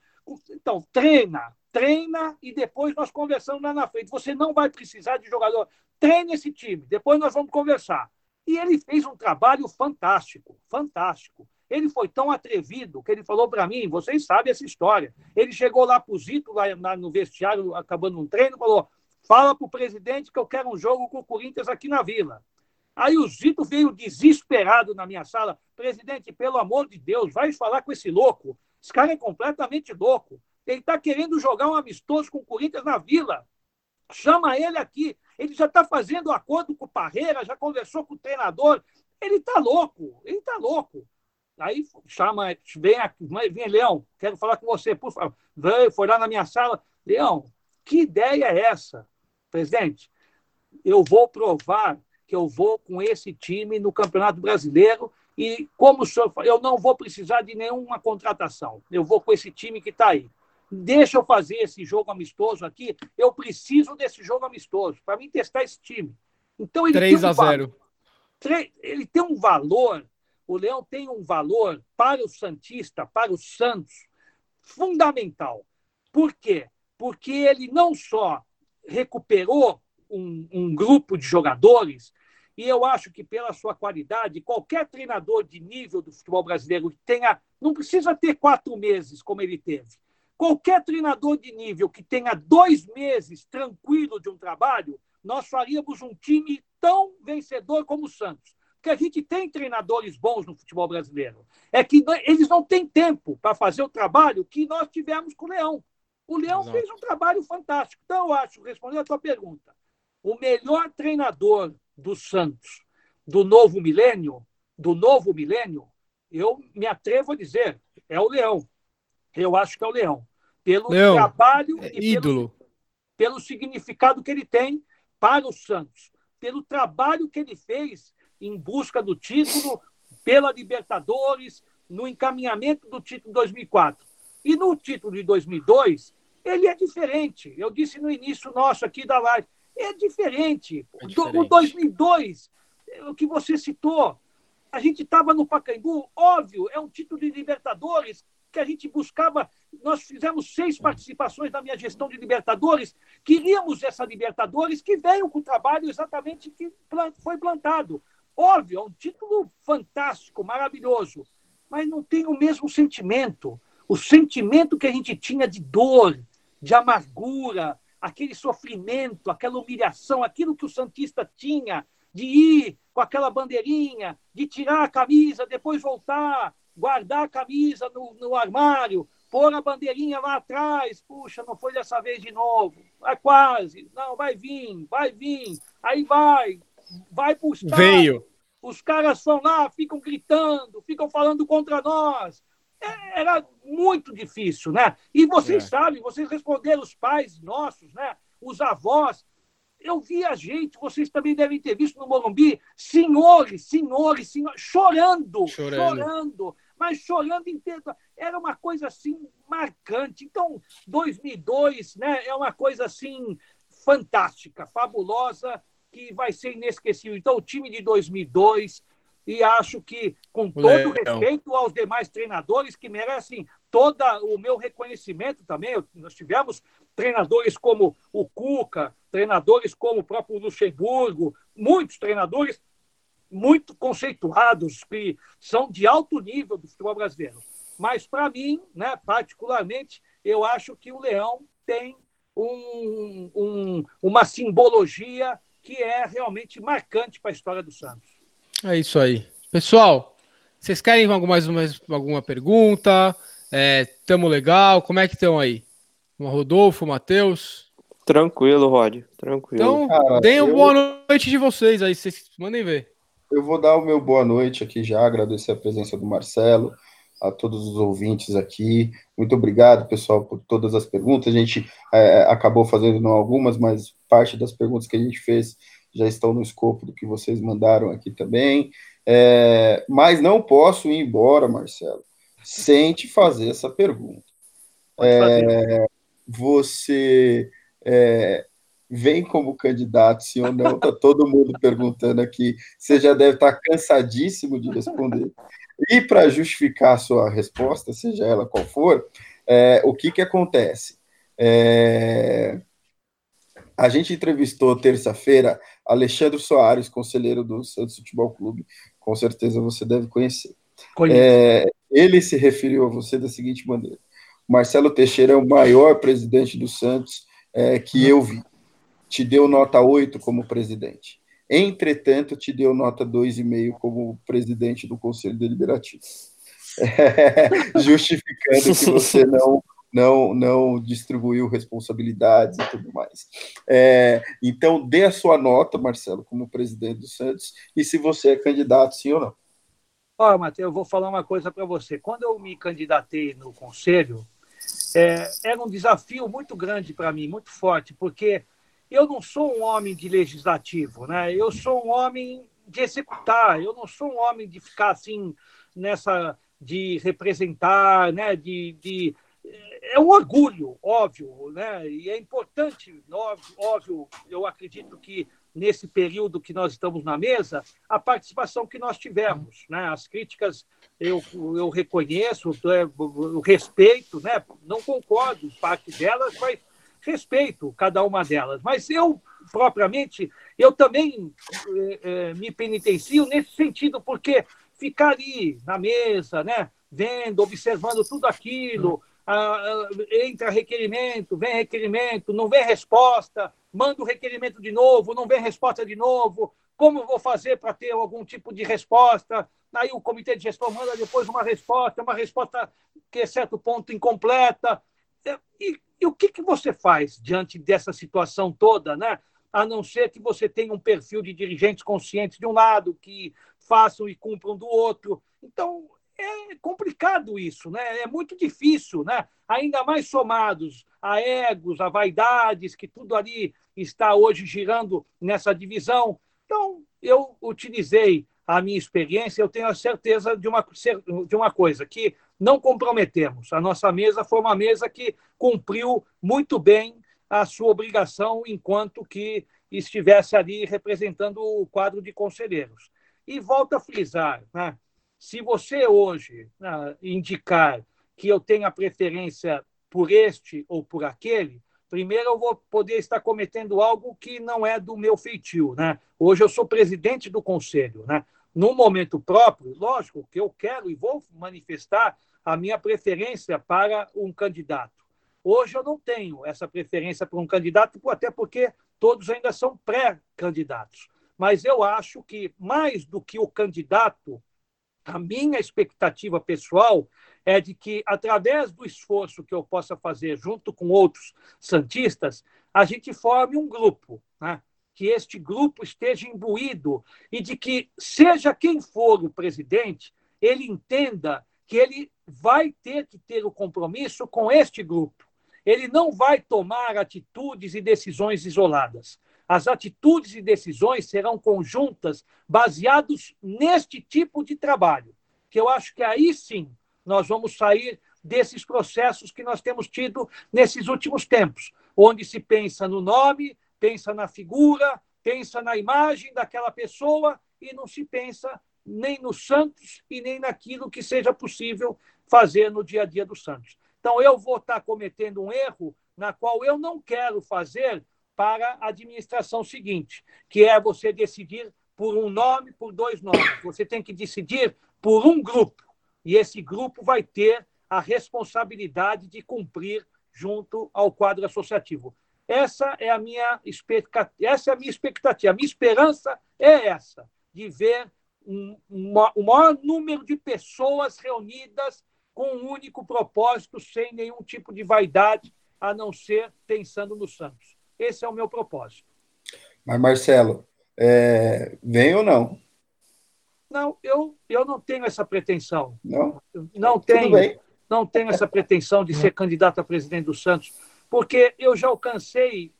Então, treina, treina e depois nós conversamos lá na frente. Você não vai precisar de jogador. Treine esse time, depois nós vamos conversar. E ele fez um trabalho fantástico, fantástico. Ele foi tão atrevido que ele falou para mim, vocês sabem essa história. Ele chegou lá para o Zito, lá no vestiário, acabando um treino, falou: fala para o presidente que eu quero um jogo com o Corinthians aqui na Vila. Aí o Zito veio desesperado na minha sala. Presidente, pelo amor de Deus, vai falar com esse louco. Esse cara é completamente louco. Ele está querendo jogar um amistoso com o Corinthians na Vila. Chama ele aqui. Ele já está fazendo acordo com o Parreira, já conversou com o treinador. Ele está louco, ele está louco. Aí chama, vem vem, Leão, quero falar com você, por favor. Veio, foi lá na minha sala. Leão, que ideia é essa? Presidente, eu vou provar que eu vou com esse time no Campeonato Brasileiro e, como o senhor eu não vou precisar de nenhuma contratação. Eu vou com esse time que está aí deixa eu fazer esse jogo amistoso aqui, eu preciso desse jogo amistoso para mim testar esse time. Então ele 3 a 0. Ele tem um valor, o Leão tem um valor para o Santista, para o Santos, fundamental. Por quê? Porque ele não só recuperou um, um grupo de jogadores, e eu acho que pela sua qualidade, qualquer treinador de nível do futebol brasileiro que tenha, não precisa ter quatro meses como ele teve, Qualquer treinador de nível que tenha dois meses tranquilo de um trabalho, nós faríamos um time tão vencedor como o Santos. Porque a gente tem treinadores bons no futebol brasileiro. É que eles não têm tempo para fazer o trabalho que nós tivemos com o Leão. O Leão Exato. fez um trabalho fantástico. Então, eu acho, respondendo a tua pergunta, o melhor treinador do Santos, do novo milênio, do novo milênio, eu me atrevo a dizer, é o Leão. Eu acho que é o Leão. Pelo Leão, trabalho é e ídolo. Pelo, pelo significado que ele tem para o Santos. Pelo trabalho que ele fez em busca do título, pela Libertadores, no encaminhamento do título de 2004. E no título de 2002, ele é diferente. Eu disse no início nosso aqui da live, é diferente. É diferente. O 2002, o que você citou, a gente estava no Pacaembu, óbvio, é um título de Libertadores que a gente buscava. Nós fizemos seis participações na minha gestão de Libertadores. Queríamos essa Libertadores que veio com o trabalho exatamente que foi plantado. Óbvio, é um título fantástico, maravilhoso. mas não tem o mesmo sentimento. O sentimento que a gente tinha de dor, de amargura, aquele sofrimento, aquela humilhação, aquilo que o Santista tinha de ir com aquela bandeirinha, de tirar a camisa, depois voltar, guardar a camisa no, no armário, pôr a bandeirinha lá atrás. Puxa, não foi dessa vez de novo. Vai quase. Não, vai vir, vai vir. Aí vai, vai buscar. Veio. Os caras vão lá, ficam gritando, ficam falando contra nós. É, era muito difícil, né? E vocês é. sabem, vocês responderam os pais nossos, né? Os avós. Eu vi a gente, vocês também devem ter visto no Morumbi, senhores, senhores, senhores, chorando, chorando, chorando mas chorando inteiro. Era uma coisa assim marcante. Então, 2002 né, é uma coisa assim fantástica, fabulosa, que vai ser inesquecível. Então, o time de 2002, e acho que, com todo Legal. respeito aos demais treinadores que merecem todo o meu reconhecimento também, nós tivemos treinadores como o Cuca, treinadores como o próprio Luxemburgo, muitos treinadores muito conceituados, que são de alto nível do futebol brasileiro. Mas, para mim, né, particularmente, eu acho que o Leão tem um, um, uma simbologia que é realmente marcante para a história do Santos. É isso aí. Pessoal, vocês querem mais, mais alguma pergunta? É, tamo legal? Como é que estão aí? O Rodolfo, Matheus? Tranquilo, Rod. Tranquilo. Então, Cara, deem uma eu... boa noite de vocês aí, vocês mandem ver. Eu vou dar o meu boa noite aqui já, agradecer a presença do Marcelo, a todos os ouvintes aqui. Muito obrigado, pessoal, por todas as perguntas. A gente é, acabou fazendo não algumas, mas parte das perguntas que a gente fez já estão no escopo do que vocês mandaram aqui também. É, mas não posso ir embora, Marcelo, sem te fazer essa pergunta. É, você é, vem como candidato, sim ou não, está todo mundo perguntando aqui. Você já deve estar cansadíssimo de responder. E para justificar a sua resposta, seja ela qual for, é, o que, que acontece? É, a gente entrevistou terça-feira Alexandre Soares, conselheiro do Santos Futebol Clube, com certeza você deve conhecer. É, ele se referiu a você da seguinte maneira: Marcelo Teixeira é o maior presidente do Santos é, que eu vi te deu nota 8 como presidente. Entretanto, te deu nota 2,5 como presidente do Conselho Deliberativo. É, justificando que você não, não, não distribuiu responsabilidades e tudo mais. É, então, dê a sua nota, Marcelo, como presidente do Santos, e se você é candidato, sim ou não. Olha, Matheus, eu vou falar uma coisa para você. Quando eu me candidatei no Conselho, é, era um desafio muito grande para mim, muito forte, porque eu não sou um homem de legislativo, né? Eu sou um homem de executar. Eu não sou um homem de ficar assim nessa de representar, né? De, de é um orgulho, óbvio, né? E é importante, óbvio, óbvio, eu acredito que nesse período que nós estamos na mesa, a participação que nós tivemos, né? As críticas eu, eu reconheço, eu respeito, né? Não concordo parte delas, mas respeito cada uma delas, mas eu, propriamente, eu também é, é, me penitencio nesse sentido, porque ficar ali na mesa, né, vendo, observando tudo aquilo, entra requerimento, vem requerimento, não vem resposta, manda o requerimento de novo, não vem resposta de novo, como vou fazer para ter algum tipo de resposta? Aí o comitê de gestão manda depois uma resposta, uma resposta que é certo ponto incompleta. E e o que, que você faz diante dessa situação toda, né? a não ser que você tenha um perfil de dirigentes conscientes de um lado, que façam e cumpram do outro. Então, é complicado isso, né? é muito difícil, né? ainda mais somados a egos, a vaidades, que tudo ali está hoje girando nessa divisão. Então, eu utilizei a minha experiência, eu tenho a certeza de uma, de uma coisa, que não comprometemos. A nossa mesa foi uma mesa que cumpriu muito bem a sua obrigação enquanto que estivesse ali representando o quadro de conselheiros. E volto a frisar, né? Se você hoje né, indicar que eu tenho a preferência por este ou por aquele, primeiro eu vou poder estar cometendo algo que não é do meu feitio. Né? Hoje eu sou presidente do conselho. Né? no momento próprio, lógico que eu quero e vou manifestar a minha preferência para um candidato. Hoje eu não tenho essa preferência para um candidato, até porque todos ainda são pré-candidatos. Mas eu acho que, mais do que o candidato, a minha expectativa pessoal é de que, através do esforço que eu possa fazer junto com outros santistas, a gente forme um grupo, né? que este grupo esteja imbuído e de que, seja quem for o presidente, ele entenda que ele vai ter que ter o compromisso com este grupo. Ele não vai tomar atitudes e decisões isoladas. As atitudes e decisões serão conjuntas, baseados neste tipo de trabalho, que eu acho que aí sim nós vamos sair desses processos que nós temos tido nesses últimos tempos, onde se pensa no nome, pensa na figura, pensa na imagem daquela pessoa e não se pensa nem no Santos e nem naquilo que seja possível fazer no dia a dia do Santos. Então, eu vou estar cometendo um erro na qual eu não quero fazer para a administração seguinte, que é você decidir por um nome, por dois nomes. Você tem que decidir por um grupo e esse grupo vai ter a responsabilidade de cumprir junto ao quadro associativo. Essa é a minha expectativa, essa é a minha expectativa. A minha esperança é essa, de ver um, um maior número de pessoas reunidas com um único propósito, sem nenhum tipo de vaidade, a não ser pensando no Santos. Esse é o meu propósito. Mas, Marcelo, é... vem ou não? Não, eu, eu não tenho essa pretensão. Não? Não tenho, não tenho essa pretensão de ser candidato a presidente do Santos, porque eu já alcancei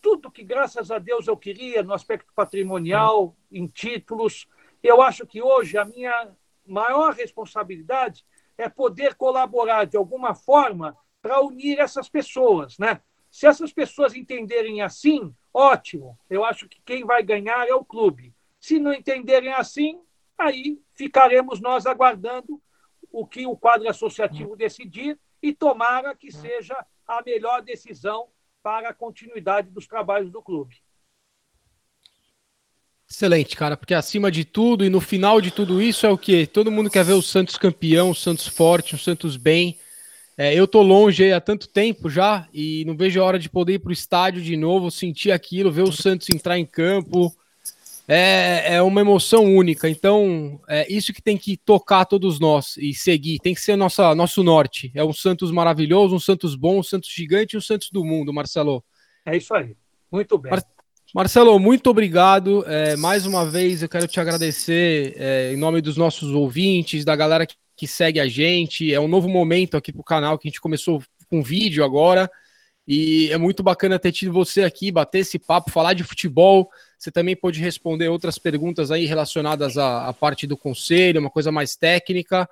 tudo que, graças a Deus, eu queria no aspecto patrimonial, em títulos. Eu acho que hoje a minha maior responsabilidade é poder colaborar de alguma forma para unir essas pessoas, né? Se essas pessoas entenderem assim, ótimo. Eu acho que quem vai ganhar é o clube. Se não entenderem assim, aí ficaremos nós aguardando o que o quadro associativo decidir e tomara que seja a melhor decisão para a continuidade dos trabalhos do clube. Excelente, cara, porque acima de tudo e no final de tudo isso é o que todo mundo quer ver o Santos campeão, o Santos forte, o Santos bem. É, eu tô longe há tanto tempo já e não vejo a hora de poder ir para o estádio de novo, sentir aquilo, ver o Santos entrar em campo, é, é uma emoção única. Então, é isso que tem que tocar todos nós e seguir. Tem que ser nossa, nosso norte. É um Santos maravilhoso, um Santos bom, um Santos gigante e um Santos do mundo, Marcelo. É isso aí. Muito bem. Mar Marcelo, muito obrigado. É, mais uma vez, eu quero te agradecer é, em nome dos nossos ouvintes, da galera que, que segue a gente. É um novo momento aqui para o canal que a gente começou com vídeo agora. E é muito bacana ter tido você aqui, bater esse papo, falar de futebol. Você também pode responder outras perguntas aí relacionadas à, à parte do conselho, uma coisa mais técnica.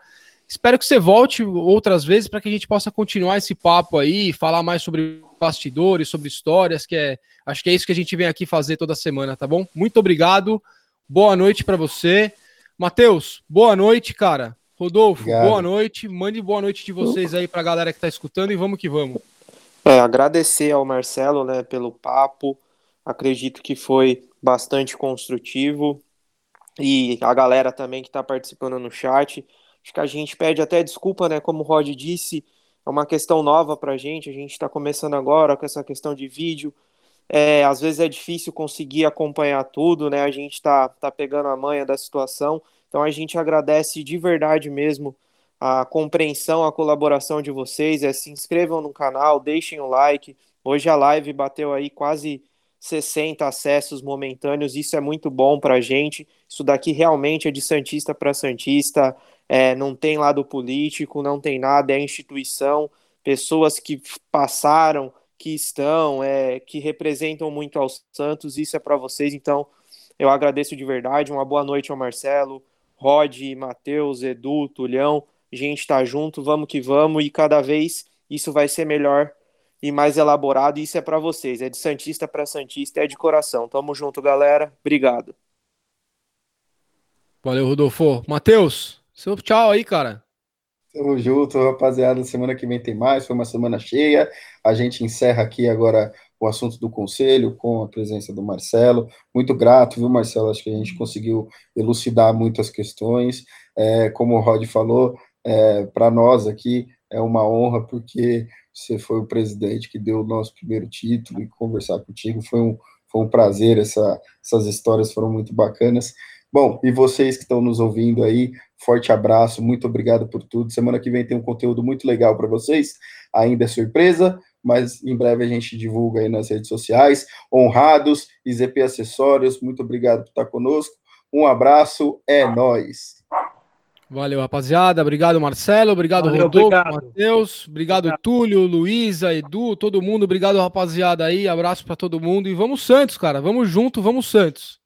Espero que você volte outras vezes para que a gente possa continuar esse papo aí, falar mais sobre bastidores, sobre histórias, que é, acho que é isso que a gente vem aqui fazer toda semana, tá bom? Muito obrigado. Boa noite para você. Matheus, boa noite, cara. Rodolfo, Obrigado. boa noite. Mande boa noite de vocês aí para a galera que está escutando e vamos que vamos. É, agradecer ao Marcelo, né, pelo papo. Acredito que foi bastante construtivo. E a galera também que está participando no chat. Acho que a gente pede até desculpa, né? Como o Rod disse, é uma questão nova para a gente. A gente está começando agora com essa questão de vídeo. É, às vezes é difícil conseguir acompanhar tudo, né? A gente está tá pegando a manha da situação. Então a gente agradece de verdade mesmo a compreensão, a colaboração de vocês. É, se inscrevam no canal, deixem o like. Hoje a live bateu aí quase 60 acessos momentâneos, isso é muito bom para a gente. Isso daqui realmente é de Santista para Santista, é, não tem lado político, não tem nada, é instituição, pessoas que passaram, que estão, é, que representam muito aos Santos, isso é para vocês, então eu agradeço de verdade. Uma boa noite ao Marcelo, Rod, Matheus, Edu, Tulhão. A gente está junto, vamos que vamos, e cada vez isso vai ser melhor e mais elaborado. E isso é para vocês, é de Santista para Santista, é de coração. Tamo junto, galera. Obrigado. Valeu, Rodolfo. Matheus, seu tchau aí, cara. Tamo junto, rapaziada. Semana que vem tem mais. Foi uma semana cheia. A gente encerra aqui agora o assunto do conselho, com a presença do Marcelo. Muito grato, viu, Marcelo? Acho que a gente conseguiu elucidar muitas questões. É, como o Rod falou, é, para nós aqui é uma honra, porque você foi o presidente que deu o nosso primeiro título e conversar contigo foi um, foi um prazer. Essa, essas histórias foram muito bacanas. Bom, e vocês que estão nos ouvindo aí, forte abraço, muito obrigado por tudo. Semana que vem tem um conteúdo muito legal para vocês, ainda é surpresa, mas em breve a gente divulga aí nas redes sociais. Honrados, IZP Acessórios, muito obrigado por estar conosco. Um abraço, é nós. Valeu, rapaziada. Obrigado, Marcelo. Obrigado, Valeu, Rodolfo, Matheus. Obrigado, obrigado, Túlio, Luísa, Edu, todo mundo. Obrigado, rapaziada aí. Abraço para todo mundo. E vamos Santos, cara. Vamos junto, vamos Santos.